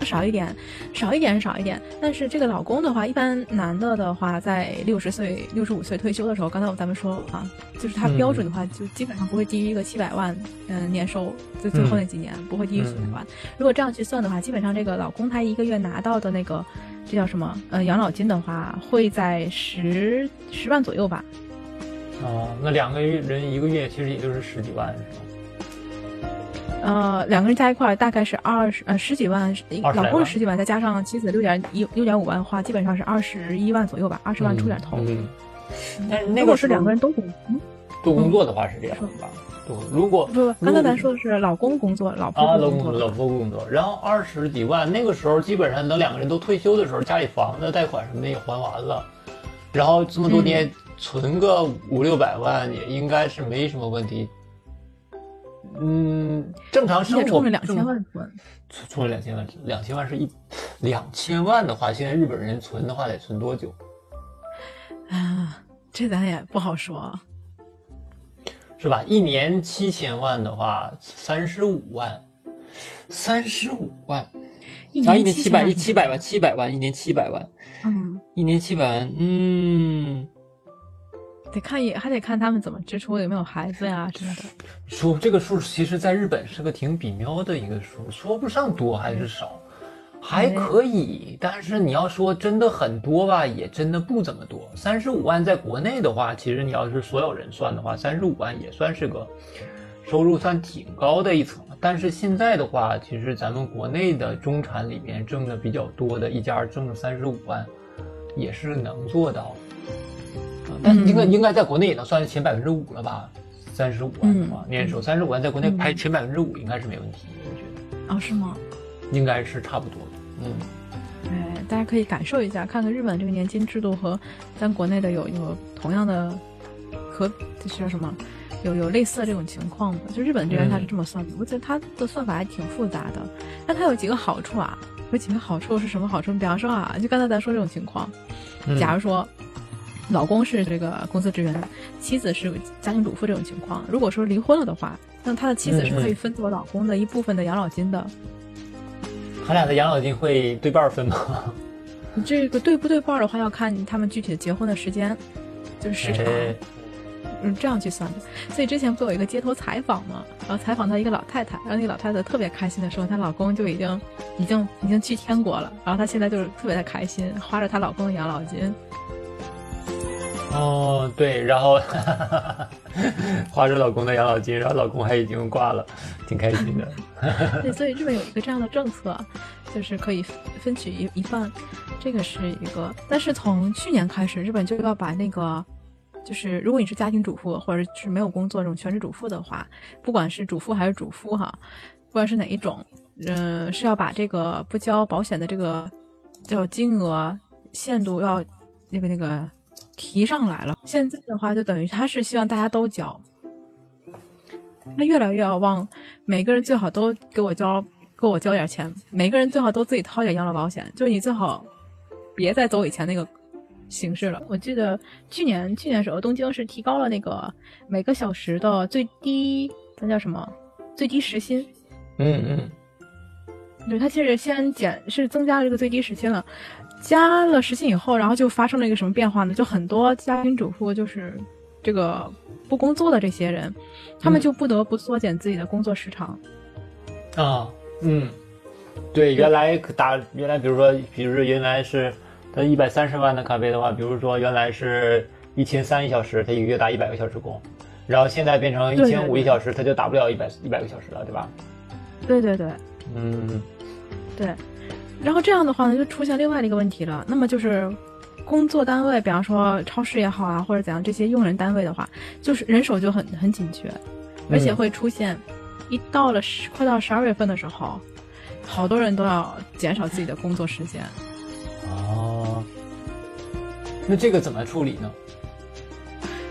少一点，少一点是少一点。但是这个老公的话，一般男的的话，在六十岁、六十五岁退休的时候，刚才我咱们说啊，就是他标准的话，就基本上不会低于一个七百万，嗯，年收，就最后那几年不会低于七百万。如果这样去算的话，基本上这个老公他一个月拿到的那个。这叫什么？呃，养老金的话会在十十万左右吧。
哦，那两个人一个月其实也就是十几万，是吗？
呃，两个人加一块大概是二十呃十几万，老公是十几万，再加上妻子六点一六点五万的话，基本上是二十一万左右吧，二十万出点头。
嗯。但是那
个是两个人都工
都工作的话是这样吧？如果
不，刚才咱说的是老公工作，老婆老公，
老婆工作，然后二十几万，那个时候基本上等两个人都退休的时候，家里房子贷款什么的也还完了，然后这么多年存个五六百万也应该是没什么问题。嗯，正常生活
充了两千万存，
充了两千万，两千万是一两千万的话，现在日本人存的话得存多久？
啊，这咱也不好说。
是吧？一年七千万的话，三十五万，三十五万，一年七百一七百万，七百万一年七百万，
嗯，
一年七百万，嗯，
得看也还得看他们怎么支出，有没有孩子呀什么的。
说这个数，其实在日本是个挺比妙的一个数，说不上多还是少。还可以，但是你要说真的很多吧，也真的不怎么多。三十五万在国内的话，其实你要是所有人算的话，三十五万也算是个收入算挺高的一层。但是现在的话，其实咱们国内的中产里面挣的比较多的一家挣三十五万，也是能做到。但应该应该在国内也能算前百分之五了吧？三十五万的话，年收三十五万在国内排前百分之五应该是没问题，我觉
得。哦，是吗？
应该是差不多。嗯，
哎，大家可以感受一下，看看日本这个年金制度和咱国内的有有同样的，和这叫什么，有有类似的这种情况吗？就日本这边它是这么算的，我觉得它的算法还挺复杂的。但它有几个好处啊？有几个好处是什么好处？比方说啊，就刚才咱说这种情况，假如说老公是这个公司职员，妻子是家庭主妇这种情况，如果说离婚了的话，那他的妻子是可以分走老公的一部分的养老金的。
他俩的养老金会对半分吗？
这个对不对半的话，要看他们具体的结婚的时间，就是时长，嗯，这样去算的。所以之前不有一个街头采访嘛？然后采访到一个老太太，然后那个老太太特别开心的说，她老公就已经已经已经去天国了，然后她现在就是特别的开心，花着她老公的养老金。
哦，对，然后哈哈哈花着老公的养老金，然后老公还已经挂了，挺开心的。
对，所以日本有一个这样的政策，就是可以分取一一半，这个是一个。但是从去年开始，日本就要把那个，就是如果你是家庭主妇或者是没有工作这种全职主妇的话，不管是主妇还是主夫哈，不管是哪一种，嗯，是要把这个不交保险的这个叫金额限度要那个那个。提上来了。现在的话，就等于他是希望大家都交，他越来越要往每个人最好都给我交，给我交点钱，每个人最好都自己掏点养老保险，就是你最好别再走以前那个形式了。我记得去年去年时候，东京是提高了那个每个小时的最低，那叫什么最低时薪？
嗯嗯，
对，他其实先减是增加了这个最低时薪了。加了时薪以后，然后就发生了一个什么变化呢？就很多家庭主妇，就是这个不工作的这些人，他们就不得不缩减自己的工作时长。
啊，嗯，对，原来打原来，比如说，比如说原来是他一百三十万的咖啡的话，比如说原来是一千三一小时，他一个月打一百个小时工，然后现在变成一千五一小时，他就打不了一百一百个小时了，对吧？
对对对，
嗯，
对。然后这样的话呢，就出现另外的一个问题了。那么就是工作单位，比方说超市也好啊，或者怎样，这些用人单位的话，就是人手就很很紧缺，而且会出现，一到了十快到十二月份的时候，好多人都要减少自己的工作时间。
哦，那这个怎么处理呢？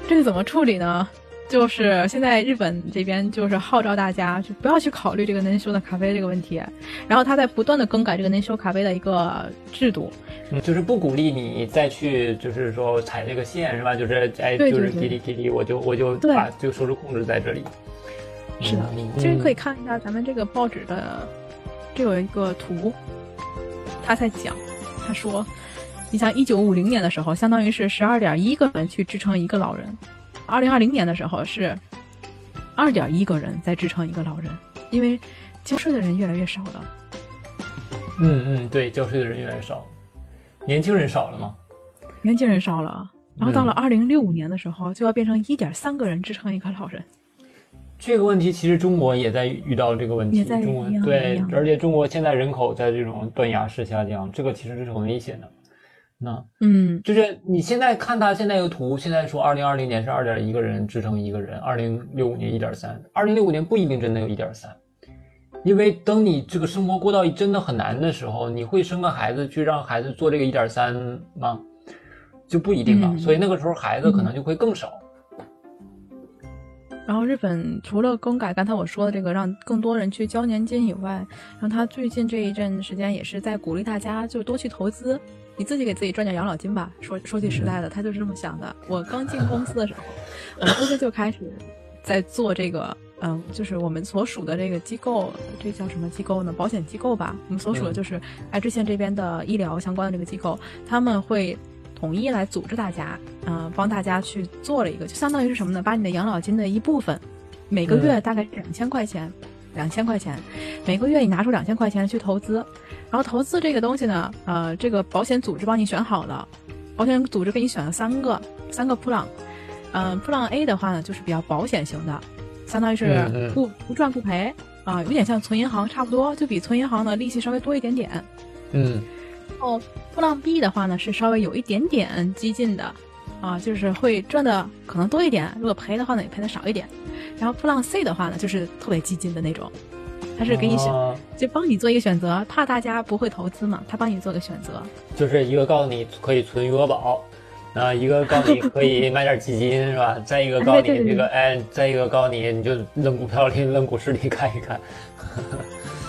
这个怎么处理呢？就是现在日本这边就是号召大家就不要去考虑这个能修的咖啡这个问题，然后他在不断的更改这个能修咖啡的一个制度，
嗯，就是不鼓励你再去就是说踩这个线是吧？就是哎，就是滴滴滴滴，我就我就把这个收入控制在这里。
是的，其实可以看一下咱们这个报纸的，这有一个图，他在讲，他说，你像一九五零年的时候，相当于是十二点一个人去支撑一个老人。二零二零年的时候是二点一个人在支撑一个老人，因为交税的人越来越少了。
嗯嗯，对，交税的人越来越少，年轻人少了吗？
年轻人少了，然后到了二零六五年的时候，就要变成一点三个人支撑一个老人。
这个问题其实中国也在遇到这个问题，中国对，而且中国现在人口在这种断崖式下降，这个其实是很危险的。那
嗯，
就是你现在看他现在个图，现在说二零二零年是二点一个人支撑一个人，二零六五年一点三，二零六五年不一定真的有一点三，因为等你这个生活过到真的很难的时候，你会生个孩子去让孩子做这个一点三吗？就不一定了，所以那个时候孩子可能就会更少。
然后日本除了更改刚才我说的这个让更多人去交年金以外，然后他最近这一阵时间也是在鼓励大家就多去投资。你自己给自己赚点养老金吧。说说句实在的，他就是这么想的。我刚进公司的时候，我们公司就开始在做这个，嗯，就是我们所属的这个机构，这叫什么机构呢？保险机构吧。我们所属的就是爱知县这边的医疗相关的这个机构，他们会统一来组织大家，嗯，帮大家去做了一个，就相当于是什么呢？把你的养老金的一部分，每个月大概两千块钱，两千块钱，每个月你拿出两千块钱去投资。然后投资这个东西呢，呃，这个保险组织帮你选好了，保险组织给你选了三个三个 plan，嗯，plan A 的话呢，就是比较保险型的，相当于是不不赚不赔啊，有点像存银行差不多，就比存银行的利息稍微多一点点。
嗯，
然后 plan B 的话呢，是稍微有一点点激进的，啊，就是会赚的可能多一点，如果赔的话呢，也赔的少一点。然后 C 的话呢，就是特别激进的那种。他是给你选，就帮你做一个选择，怕大家不会投资嘛，他帮你做个选择。
就是一个告诉你可以存余额宝，啊，一个告诉你可以买点基金，是吧？再一个告诉你 这个，哎，再一个告诉你你就扔股票里、扔股市里看一看。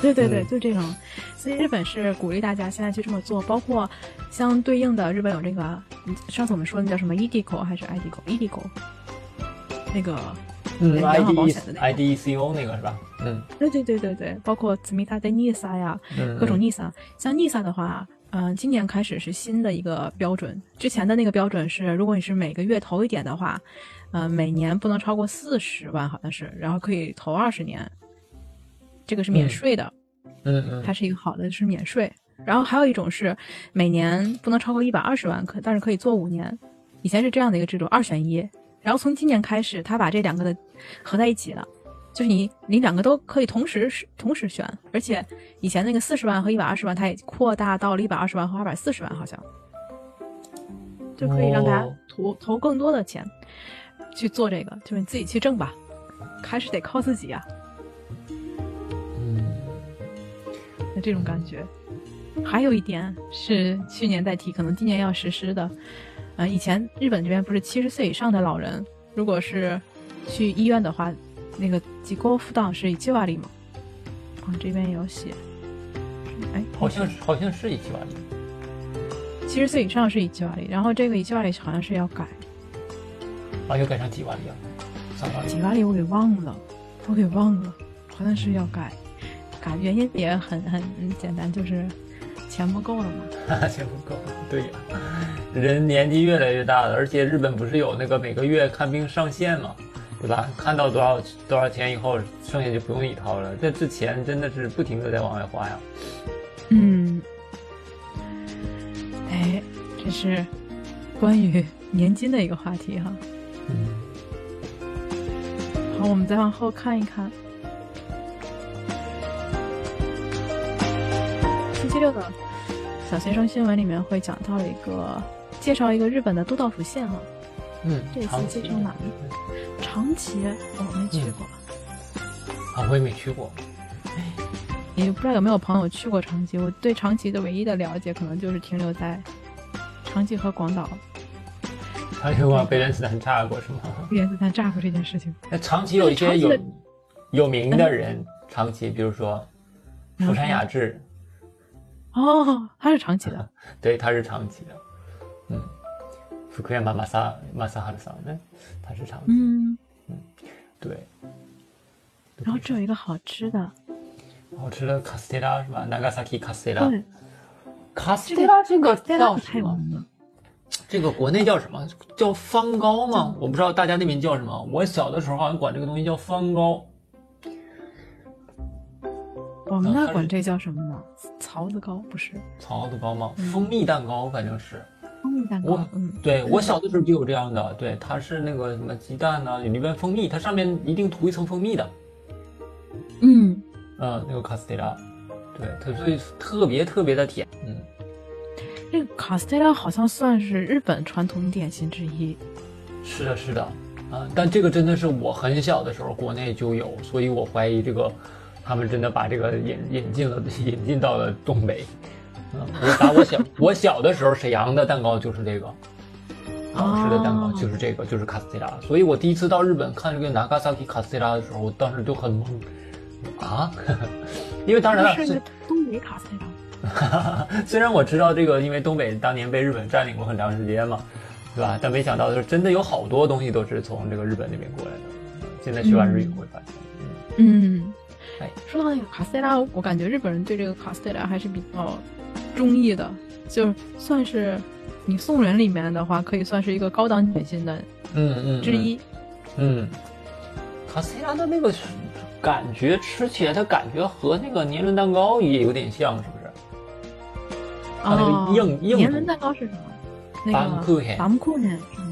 对对对，就这种。所以日本是鼓励大家现在去这么做，包括相对应的日本有这个，上次我们说的叫什么 EDCO 还是 IDCO？EDCO 那个。
嗯，I D I D C O 那个是吧？嗯，
对对对对对，包括紫米塔的 NISA 呀，各种 NISA。像 NISA 的话，嗯，今年开始是新的一个标准，之前的那个标准是，如果你是每个月投一点的话，嗯，每年不能超过四十万，好像是，然后可以投二十年，这个是免税的。
嗯嗯，
它是一个好的，是免税。然后还有一种是每年不能超过一百二十万，可但是可以做五年。以前是这样的一个制度，二选一。然后从今年开始，他把这两个的合在一起了，就是你你两个都可以同时同时选，而且以前那个四十万和一百二十万，它也扩大到了一百二十万和二百四十万，好像就可以让大家投投更多的钱去做这个，就是你自己去挣吧，还是得靠自己呀。
嗯，
那这种感觉，还有一点是去年在提，可能今年要实施的。呃，以前日本这边不是七十岁以上的老人，如果是去医院的话，那个机构辅导是一七瓦里嘛？啊，这边有写，哎，
好像是好像是一七瓦里。
七十岁以上是一七瓦里，然后这个一七瓦里好像是要改。
啊，又改成几瓦里啊？三瓦里？
几瓦里我给忘了，我给忘了，好像是要改。改原因也很很简单，就是钱不够了嘛。
钱不够，对呀。人年纪越来越大了，而且日本不是有那个每个月看病上限嘛，对吧？看到多少多少钱以后，剩下就不用你掏了。这这钱真的是不停的在往外花呀。
嗯。哎，这是关于年金的一个话题哈。
嗯。
好，我们再往后看一看。星期六的小学生新闻里面会讲到一个介绍一个日本的都道府县哈。
嗯。
这次介绍哪里？长崎，我没去过。
啊，我也没去过。
也不知道有没有朋友去过长崎。我对长崎的唯一的了解，可能就是停留在长崎和广岛。
长崎往被原子弹炸过是吗？
被原子弹炸过这件事情。
那长崎有一些有有名的人，长崎，比如说福山雅治。
哦，他是长崎的。
对，他是长崎的。嗯，福山雅马萨马萨哈的桑呢，他是长崎。
嗯
嗯，对。
然后这有一个好吃的。
好吃的卡斯特拉是吧？那个萨基卡斯特拉。
对。
卡斯特拉这个叫
什么？
这个国内叫什么？叫方糕吗？我不知道大家那边叫什么。我小的时候好像管这个东西叫方糕。
我们那管这叫什么呢？槽子糕不是？
槽子糕吗？蜂蜜蛋糕反正是。
蜂蜜蛋糕，嗯，
对我小的时候就有这样的，对，它是那个什么鸡蛋呢，里面蜂蜜，它上面一定涂一层蜂蜜的。
嗯。
嗯，那个卡斯蒂拉，对，它所以特别特别的甜。嗯。
这个卡斯蒂拉好像算是日本传统点心之一。
是的，是的，啊，但这个真的是我很小的时候国内就有，所以我怀疑这个。他们真的把这个引引进了，引进到了东北。嗯，我打我小 我小的时候，沈阳的蛋糕就是这个，好吃的蛋糕就是这个，就是卡斯提拉。所以我第一次到日本看这个拿卡萨基卡斯提拉的时候，我当时就很懵啊，因为当然了，
是东北卡斯提
拉。虽然我知道这个，因为东北当年被日本占领过很长时间嘛，对吧？但没想到的是，真的有好多东西都是从这个日本那边过来的。现在学完日语会发现，
嗯。哎，说到那个卡斯特拉，我感觉日本人对这个卡斯特拉还是比较中意的，就算是你送人里面的话，可以算是一个高档点心的，
嗯嗯
之一。
嗯，卡斯特拉的那个感觉吃起来，它感觉和那个年轮蛋糕也有点像，是不是？它那个硬硬。
年轮蛋糕是什么？
那个巴姆库黑。
巴姆库黑。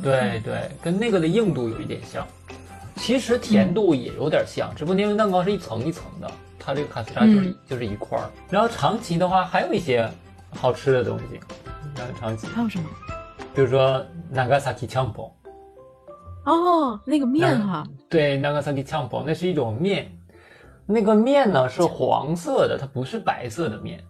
对对，跟那个的硬度有一点像。其实甜度也有点像，只不过因为蛋糕是一层一层的，它这个卡斯达就是就是一块儿。然后长崎的话还有一些好吃的东西，然后长崎
还有什么？
比如说那个萨基枪崩。
哦，那个面哈。
对，那个萨基枪崩，那是一种面，那个面呢是黄色的，它不是白色的面，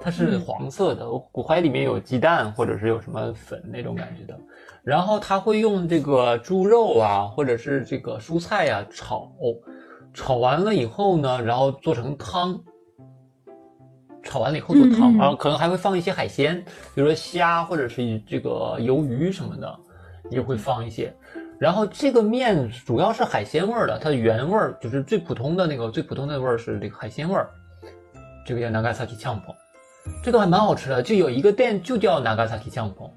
它是黄色的，我怀疑里面有鸡蛋或者是有什么粉那种感觉的。然后他会用这个猪肉啊，或者是这个蔬菜呀炒，炒完了以后呢，然后做成汤。炒完了以后做汤，然后可能还会放一些海鲜，比如说虾或者是这个鱿鱼什么的，也会放一些。然后这个面主要是海鲜味儿的，它的原味儿就是最普通的那个最普通的味儿是这个海鲜味儿。这个叫 Nagasaki 酱棚，这个还蛮好吃的，就有一个店就叫 Nagasaki 酱棚。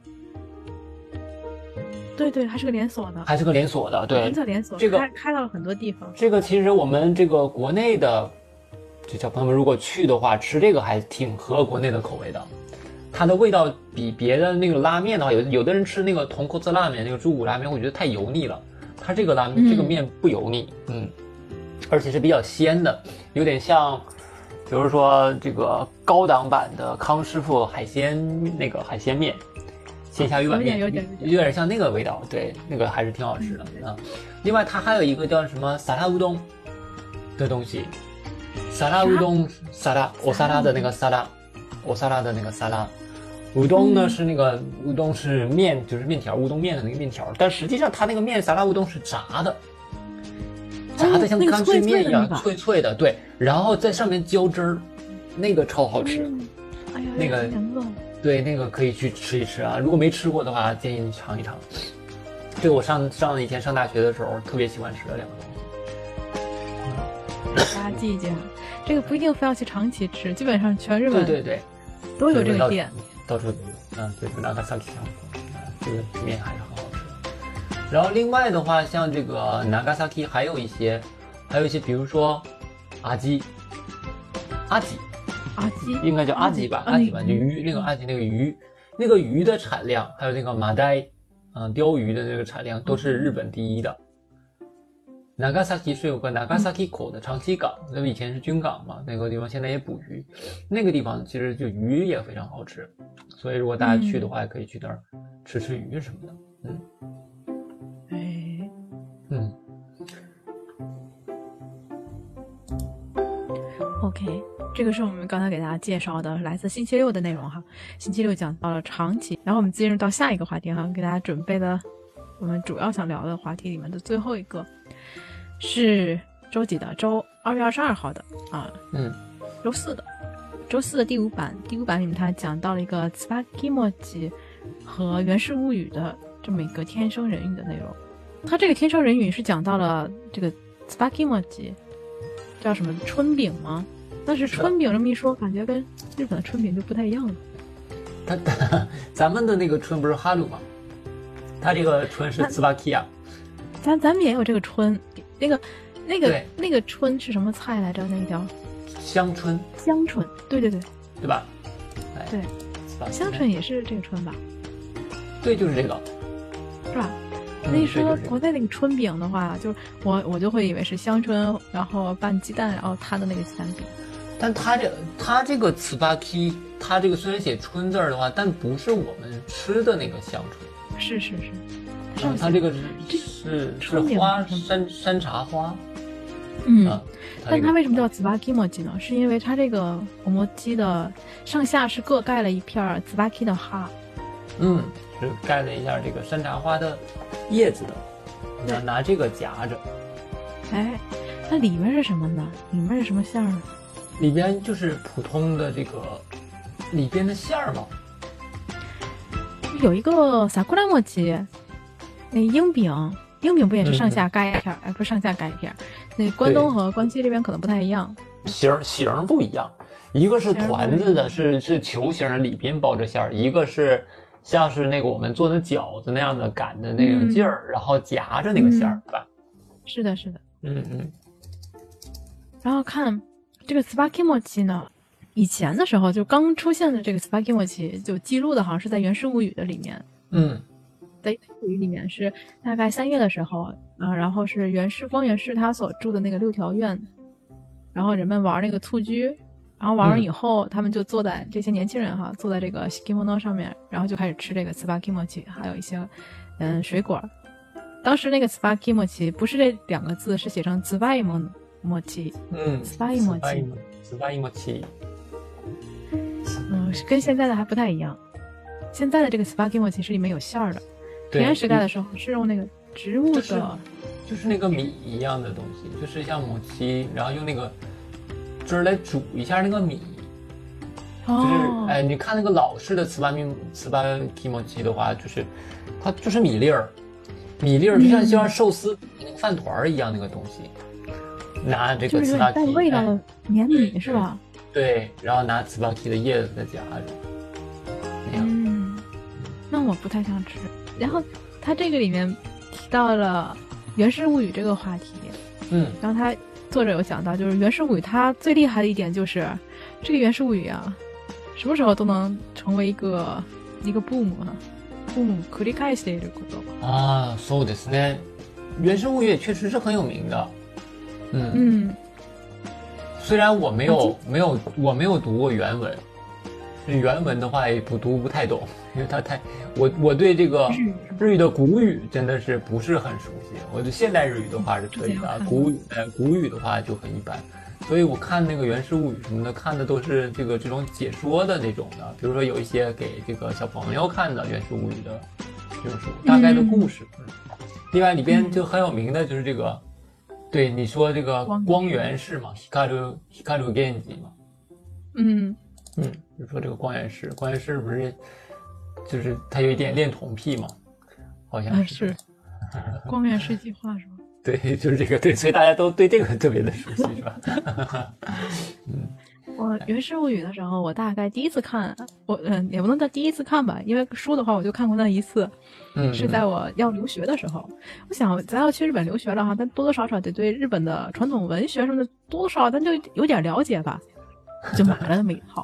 对对，还是个连锁的，
还是个连锁的，对，
连锁，
这个
开开到了很多地方。
这个其实我们这个国内的这小朋友们如果去的话，吃这个还挺合国内的口味的。它的味道比别的那个拉面的话，有有的人吃那个铜锅子拉面，那个猪骨拉面，我觉得太油腻了。它这个拉面这个面不油腻，嗯，而且是比较鲜的，有点像，比如说这个高档版的康师傅海鲜那个海鲜面。鲜虾鱼板面
有点
有点像那个味道，对，那个还是挺好吃的啊。另外，它还有一个叫什么萨拉乌冬的东西，萨拉乌冬萨拉，我萨拉的那个萨拉，我萨拉的那个萨拉，乌冬呢是那个乌冬是面，就是面条，乌冬面的那个面条，但实际上它那个面萨拉乌冬是炸的，炸的像干脆面一样脆脆的，对，然后在上面浇汁儿，那个超好吃。
哎呀，
那个对，那个可以去吃一吃啊！如果没吃过的话，建议你尝一尝。对我上上以前上大学的时候特别喜欢吃的两个东
西。大家记一记啊，这个不一定非要去长崎吃，基本上全日本
对对对
都有这个店，
到处都有。嗯，对，拿个三七香这个面还是好吃。然后另外的话，像这个南嘎萨 K 还有一些，还有一些，比如说阿基，阿基。
阿基。
应该叫阿基吧，阿基。吧，就鱼那个阿基那个鱼，那个鱼的产量，还有那个马呆，嗯，鲷鱼的那个产量都是日本第一的。南嘎萨基是有个南嘎萨基口的长崎港，那个以前是军港嘛，那个地方现在也捕鱼，那个地方其实就鱼也非常好吃，所以如果大家去的话，也可以去那儿吃吃鱼什么的，嗯，
，OK。这个是我们刚才给大家介绍的来自星期六的内容哈。星期六讲到了长崎，然后我们进入到下一个话题哈，给大家准备的我们主要想聊的话题里面的最后一个是周几的？周二月二十二号的啊，
嗯，
周四的，周四的第五版，第五版里面它讲到了一个 Tsubakimochi 和源氏物语的这么一个天生人语的内容。它这个天生人语是讲到了这个 Tsubakimochi 叫什么春饼吗？但是春饼这么一说，感觉跟日本的春饼就不太一样了。
它 咱们的那个春不是哈鲁吗？它这个春是茨巴基啊。
咱咱们也有这个春，那个那个那个春是什么菜来着？那个叫
香椿。
香椿，对对对，
对吧？
对，香椿也是这个春吧？
对，就是这个，
是吧？那一说国内那个春饼的话，就我我就会以为是香椿，然后拌鸡蛋，然后它的那个鸡蛋饼。
但它这它这个糍粑 K，它这个虽然写春字儿的话，但不是我们吃的那个香椿。
是是是，
它这个是是是花山山茶花。
嗯，但它为什么叫糍粑 K 莫吉呢？是因为它这个红莫吉的上下是各盖了一片糍粑 K 的哈。
嗯，是盖了一下这个山茶花的叶子的，要拿这个夹着。
哎，那里面是什么呢？里面是什么馅儿呢？
里边就是普通的这个里边的馅儿嘛，
有一个萨库拉莫奇，那鹰饼，鹰饼不也是上下盖一片？哎，不是上下盖一片。那关东和关西这边可能不太一样，
形形不一样，一个是团子的，是是球形的，里边包着馅儿；一个是像是那个我们做的饺子那样的擀的那个劲儿，然后夹着那个馅儿，对吧？
是的，是的，
嗯嗯。
然后看。这个 Sparkimochi 呢，以前的时候就刚出现的这个 Sparkimochi 就记录的好像是在《源氏物语》的里面。
嗯，
在《物语》里面是大概三月的时候啊，然后是源氏光源氏他所住的那个六条院，然后人们玩那个蹴鞠，然后玩完以后，他们就坐在这些年轻人哈，坐在这个 Shikimono 上面，然后就开始吃这个 Sparkimochi，还有一些嗯。水果。当时那个 Sparkimochi 不是这两个字，是写成 z v a i m o 默契，
嗯，
斯巴伊默契，
斯巴伊默契，
嗯，跟现在的还不太一样。现在的这个斯巴基默契是里面有馅儿的，平安时代的时候是用那个植物的，
就是那个米一样的东西，就是像母鸡，然后用那个汁儿来煮一下那个米。
就是，
哎，你看那个老式的糍粑米糍粑基莫奇的话，就是它就是米粒儿，米粒儿就像像寿司那个饭团儿一样那个东西。拿这个糍粑
带味道的黏米是吧？
对，然后拿糍粑皮的叶子再夹着。
那样嗯，那我不太想吃。然后他这个里面提到了《源氏物语》这个话题。
嗯，
然后他作者有讲到，就是《源氏物语》它最厉害的一点就是这个《源氏物语》啊，什么时候都能成为一个一个 boom 啊，boom 繰り返していること。
啊，そうですね。《源氏物语》确实是很有名的。嗯
嗯，
虽然我没有没有我没有读过原文， 原文的话也不读不太懂，因为它太我我对这个日语的古语真的是不是很熟悉。我对现代日语的话是可以的，古语呃古语的话就很一般。所以我看那个《源氏物语》什么的，看的都是这个这种解说的那种的，比如说有一些给这个小朋友看的《源氏物语》的这种书，大概的故事。嗯另外里边就很有名的就是这个，对你说这个光源氏嘛，Hikaru Hikaru Genji 嘛，
嗯
嗯，就说这个光源氏，光源氏不是就是他有一点恋童癖嘛，好像是。
是。光源氏计划是吧？
对，就是这个对，所以大家都对这个特别的熟悉，是吧？
嗯，我《源氏物语》的时候，我大概第一次看，我嗯，也不能叫第一次看吧，因为书的话我就看过那一次，
嗯，
是在我要留学的时候。我想咱要去日本留学了哈，咱多多少少得对日本的传统文学什么的多多少少咱就有点了解吧，就买了那么一套，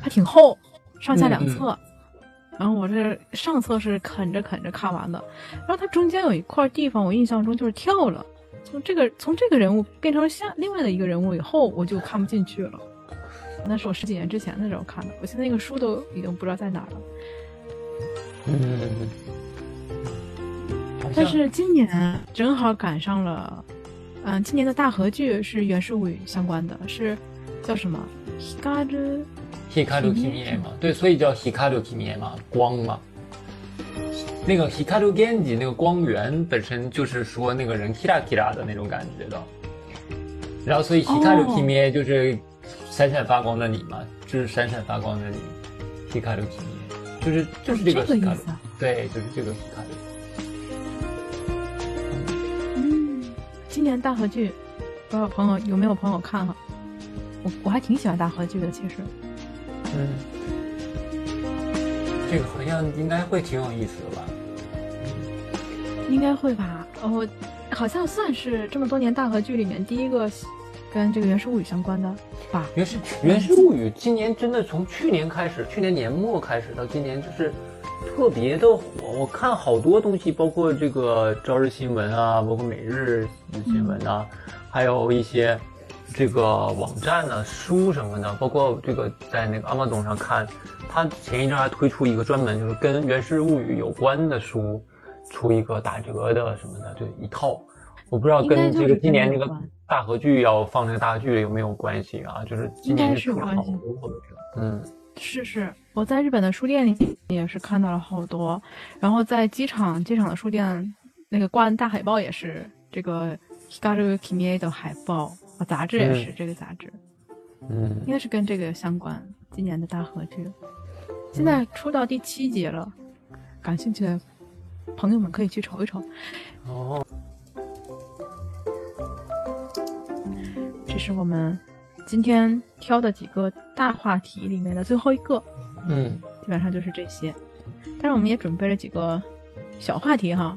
还挺厚，上下两册。然后我这上册是啃着啃着看完的，然后它中间有一块地方，我印象中就是跳了，从这个从这个人物变成了下另外的一个人物以后，我就看不进去了。那是我十几年之前的时候看的，我现在那个书都已经不知道在哪儿了。
嗯，
但是今年正好赶上了，嗯，今年的大合剧是《源氏物语》相关的，是叫什么
？Hikaru Kimie 嘛，对，所以叫 Hikaru Kimie 嘛，光嘛。那个 Hikaru Genji 那个光源本身就是说那个人 Kira Kira 的那种感觉的，然后所以 Hikaru Kimie 就是闪闪发光的你嘛，就是闪闪发光的你，Hikaru Kimie 就是就是这个 Hikaru，对，就是这个 Hikaru。
嗯，今年大合剧，不知道朋友有没有朋友看哈？我我还挺喜欢大合剧的，其实。
嗯，这个好像应该会挺有意思的吧？
应该会吧？哦，好像算是这么多年大河剧里面第一个跟这个《源氏物语》相关的吧？
《源氏源氏物语》今年真的从去年开始，去年年末开始到今年就是特别的火。我看好多东西，包括这个朝日新闻啊，包括每日新闻啊，还有一些。这个网站呢，书什么的，包括这个在那个 Amazon 上看，它前一阵还推出一个专门就是跟《源氏物语》有关的书，出一个打折的什么的，就一套。我不知道跟这个今年这个大合剧要放这个大剧有没有关系啊？就是今年
是
出了好多，嗯，
是是，我在日本的书店里也是看到了好多，然后在机场机场的书店那个挂的大海报也是这个 Hikaru Kimie 的海报。杂志也是这个杂志，
嗯，
应该是跟这个相关。今年的大合剧，现在出到第七集了，感兴趣的朋友们可以去瞅一瞅。
哦，
这是我们今天挑的几个大话题里面的最后一个，
嗯，
基本上就是这些。但是我们也准备了几个小话题哈，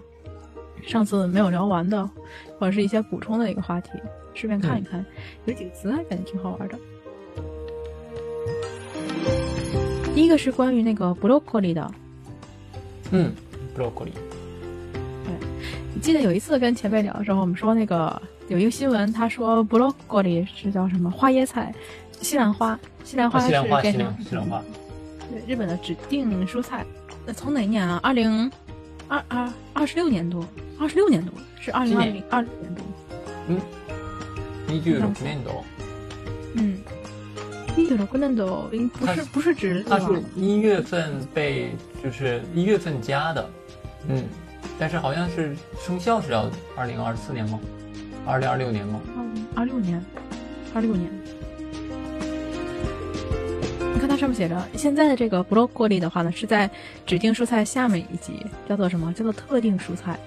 上次没有聊完的，或者是一些补充的一个话题。顺便看一看，有几个词还感觉挺好玩的。第一个是关于那个 broccoli 的，
嗯，broccoli。
对，你记得有一次跟前辈聊的时候，我们说那个有一个新闻，他说 broccoli 是叫什么花椰菜，西兰花，西兰花是变成
西兰花，
对，日本的指定蔬菜。那从哪年啊？二零二二二十六年度，二十六年度是二零二零二六年度。
嗯。一九六年度，
嗯，一九六年度不是不是指
它是一月份被就是一月份加的，嗯，但是好像是生效是要二零二四年吗？二零二六年吗？
二零二六年，二六年。你看它上面写着，现在的这个 broccoli 的话呢，是在指定蔬菜下面一级，叫做什么？叫做特定蔬菜。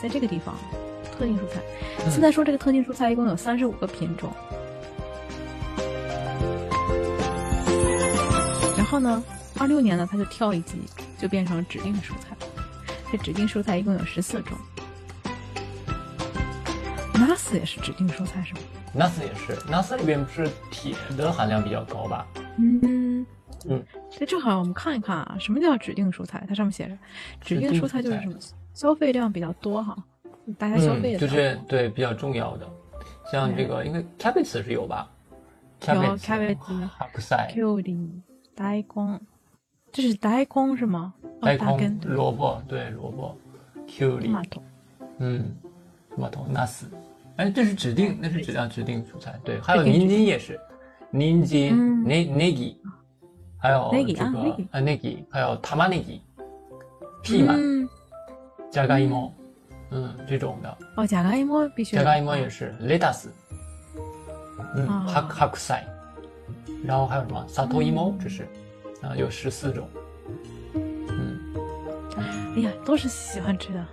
在这个地方。特定蔬菜，现在说这个特定蔬菜一共有三十五个品种。然后呢，二六年呢，它就跳一级，就变成指定蔬菜。这指定蔬菜一共有十四种。NAS 也是指定蔬菜是吗
？NAS 也是，NAS 里边不是铁的含量比较高吧？
嗯
嗯。
这正好我们看一看啊，什么叫指定蔬菜？它上面写着，指定蔬菜就是什么？消费量比较多哈。大家消费
的，就是对比较重要的，像这个，应该 cabbage 是有吧？
有 cabbage、
白菜、
きゅうり、大根，这是大根是吗？
大根、萝卜，对萝卜、きゅうり、
トマト，
嗯，トマト、ナス、 哎，这是指定，那是指啊指定蔬菜。对，还有宁津也是，宁津、ne negi，还有这个啊 negi，还有 tamanegi，ピーマン、じ ゃがいも，嗯，这种的。
哦，じゃがいも必须。
じゃがいも也是レタス，嗯，白白菜，然后还有什么萨托伊モ，这是啊，有十四种。嗯，
哎呀，都是喜欢吃的。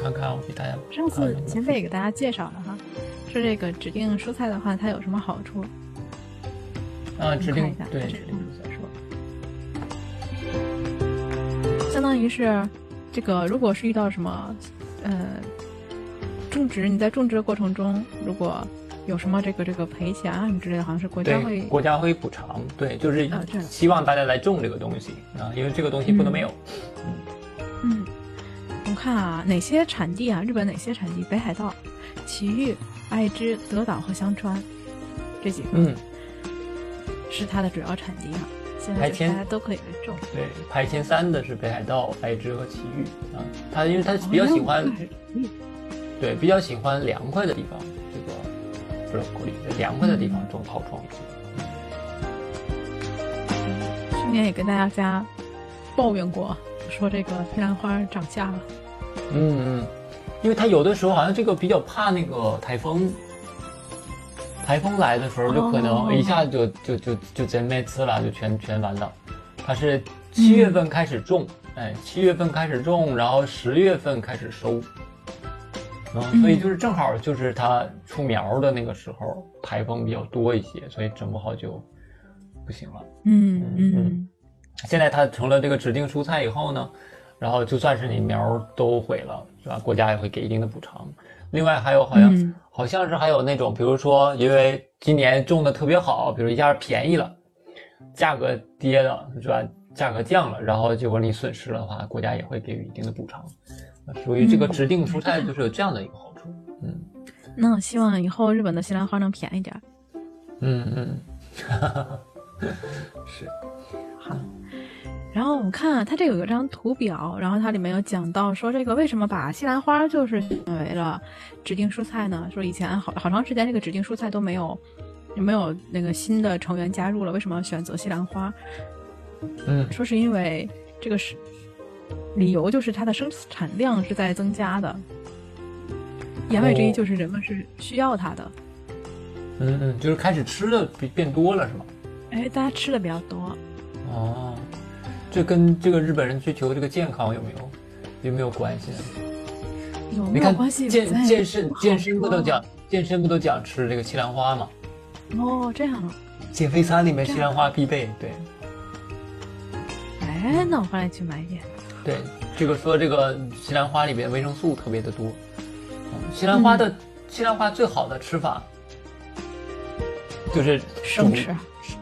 看看，我给大家。
上次前辈也给大家介绍了哈，说这个指定蔬菜的话，它有什么好处？
啊，指定对
指定蔬菜说，相当于是 这个，如果是遇到什么呃种植，你在种植的过程中，如果有什么这个这个赔钱啊什么之类的，好像是国家会
国家会补偿，对，就是希望大家来种这个东西啊，因为这个东西不能没有，
嗯嗯。我们看啊，哪些产地啊？日本哪些产地？北海道、埼玉、爱知、德岛和香川这几个，
嗯，
是它的主要产地啊。现在大家都可以来种。
对，排前三的是北海道、爱知和奇遇啊。他因为他比较喜欢，对，比较喜欢凉快的地方，这个不是国里凉快的地方种好种子。
去年也跟大家抱怨过。说这个西兰花涨价了，
嗯嗯，因为它有的时候好像这个比较怕那个台风，台风来的时候就可能一下就就就就真没吃了，就全全完了。它是七月份开始种，哎，七月份开始种，然后十月份开始收，嗯，所以就是正好就是它出苗的那个时候，台风比较多一些，所以整不好就不行了。
嗯嗯。
现在它成了这个指定蔬菜以后呢，然后就算是你苗都毁了，是吧？国家也会给一定的补偿。另外还有好像好像是还有那种，比如说因为今年种的特别好，比如一下便宜了，价格跌了，是吧？价格降了，然后结果你损失了的话，国家也会给予一定的补偿。属于这个指定蔬菜就是有这样的一个好处。嗯，
那希望以后日本的西兰花能便宜点。
嗯嗯，是，
好。然后我们看啊，它这有一张图表，然后它里面有讲到说这个为什么把西兰花就是选为了指定蔬菜呢？说以前好好长时间这个指定蔬菜都没有，没有那个新的成员加入了，为什么要选择西兰花？
嗯，
说是因为这个是理由就是它的生产量是在增加的，言外之意就是人们是需要它的。
嗯嗯，就是开始吃的变变多了是吗？
哎，大家吃的比较多。
哦。这跟这个日本人追求这个健康有没有有没有关系呢？
有没有关系？
健健身健身不都讲健身不都讲吃这个西兰花吗？
哦，这样。
减肥餐里面西兰花必备，对。
哎，那我回来去买一点。
对，这个说这个西兰花里面维生素特别的多。西兰花的西兰花最好的吃法就是
生吃，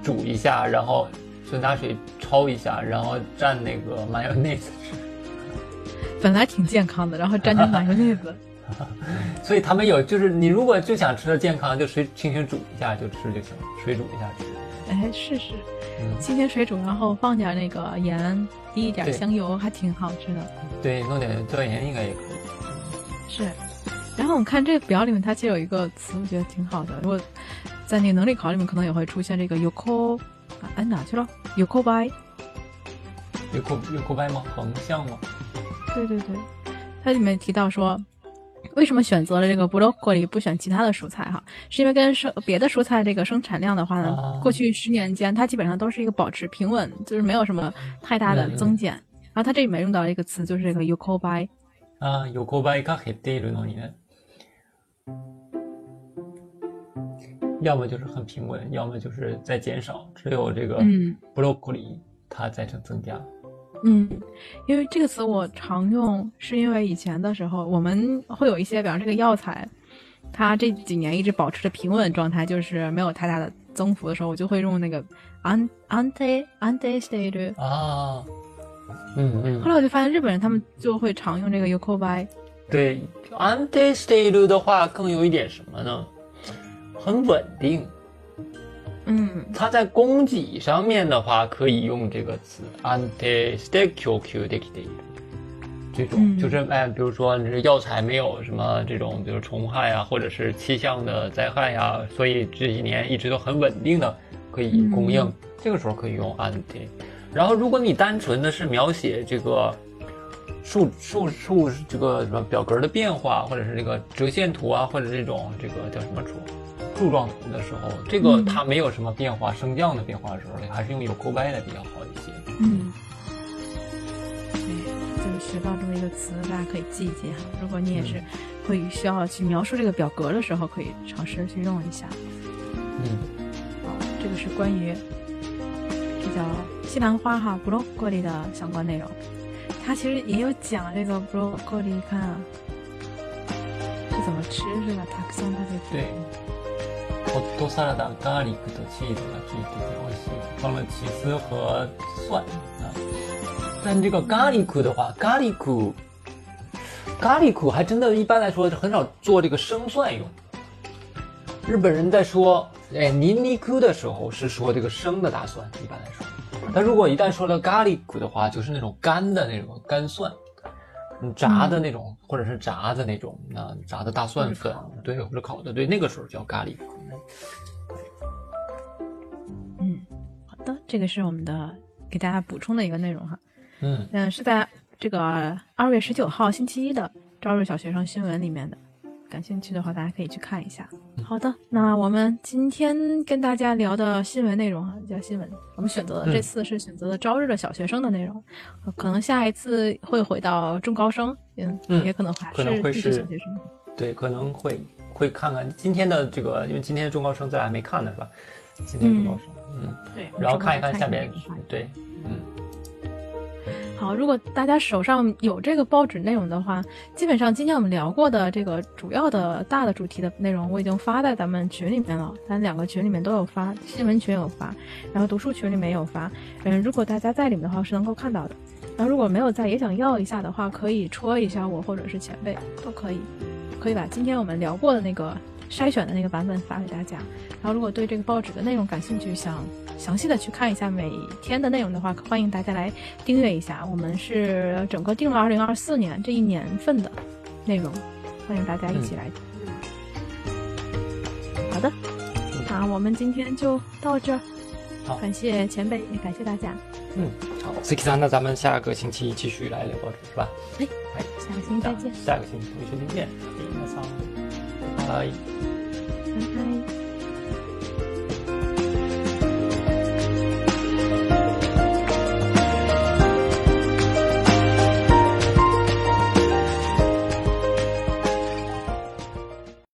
煮一下，然后。就拿水焯一下，然后蘸那个麻油内子吃。
本来挺健康的，然后蘸点麻油内子。
所以他们有，就是你如果就想吃的健康，就水轻轻煮一下就吃就行了，水煮一下吃。
哎，试试，轻轻水煮，然后放点那个盐，滴一点香油，还挺好吃的。
对，弄点椒盐应该也可以。
是，然后我们看这个表里面，它其实有一个词，我觉得挺好的。如果在那个能力考里面，可能也会出现这个 “yoko”。哎，哪去了？有扣白，
有扣有扣白吗？横向吗？
对对对，它里面提到说，为什么选择了这个 broccoli 不选其他的蔬菜？哈，是因为跟生别的蔬菜这个生产量的话呢，过去十年间它基本上都是一个保持平稳，就是没有什么太大的增减。然后它这里面用到一个词，就是这个有扣白。
啊，有扣白が減っているのにね。 要么就是很平稳，要么就是在减少，只有这个 broccoli 它在增增加。
嗯，因为这个词我常用，是因为以前的时候我们会有一些，比方这个药材，它这几年一直保持着平稳状态，就是没有太大的增幅的时候，我就会用那个 ante ante stage
啊。嗯嗯。
后来我就发现日本人他们就会常用这个 yokobai。
对，ante stage 的话更有一点什么呢？很稳定，
嗯，
它在供给上面的话，可以用这个词 “ante s t e q u q d e k i t 这种就是哎，比如说你这药材没有什么这种，比如虫害啊，或者是气象的灾害呀，所以这几年一直都很稳定的可以供应。这个时候可以用 anti。然后如果你单纯的是描写这个数数数这个什么表格的变化，或者是这个折线图啊，或者这种这个叫什么柱柱状图的时候，这个它没有什么变化升降的变化的时候，还是用有勾掰的比较好一些。
嗯。就学到这么一个词，大家可以记一记哈。如果你也是会需要去描述这个表格的时候，可以尝试去用一下。
嗯，
好，这个是关于这叫西兰花哈 （broccoli） 的相关内容。它其实也有讲这个 broccoli，看啊，是怎么吃是吧？它像它这
对。ホットサラダ、ガーリックとチーズが効いてて美味しい。放了起司和蒜啊。但这个咖喱苦的话，咖喱苦，咖喱苦还真的，一般来说很少做这个生蒜用。日本人在说哎尼尼库的时候是说这个生的大蒜，一般来说。但如果一旦说了咖喱苦的话，就是那种干的那种干蒜， 炸的那种，或者是炸的那种，那炸的大蒜粉，对，或者烤的，对，那个时候叫咖喱。
嗯，好的，这个是我们的给大家补充的一个内容哈。
嗯。
嗯，是在这个二月十九号星期一的朝日小学生新闻里面的，感兴趣的话大家可以去看一下。好的，那我们今天跟大家聊的新闻内容啊，叫新闻，我们选择的这次是选择的朝日的小学生的内容，可能下一次会回到中高生，嗯，也可能还
是会是
小学生，
对，可能会会看看今天的这个，因为今天的中高生咱俩没看呢是吧？今天中高生，嗯，
对，
然后看一看下面，对，嗯。
好，如果大家手上有这个报纸内容的话，基本上今天我们聊过的这个主要的大的主题的内容，我已经发在咱们群里面了。咱两个群里面都有发，新闻群有发，然后读书群里面有发。嗯，如果大家在里面的话，是能够看到的。然后如果没有在，也想要一下的话，可以戳一下我或者是前辈都可以，可以把今天我们聊过的那个。筛选的那个版本发给大家，然后如果对这个报纸的内容感兴趣，想详细的去看一下每天的内容的话，欢迎大家来订阅一下。我们是整个定了二零二四年这一年份的内容，欢迎大家一起来。好的，那我们今天就到这儿。
好，
感谢前辈，也感谢大家。
嗯，好，C K 三，那咱们下个星期继续来聊报纸，是吧？
哎，哎，下个星期再见。
下个星期同一时间见。
はい。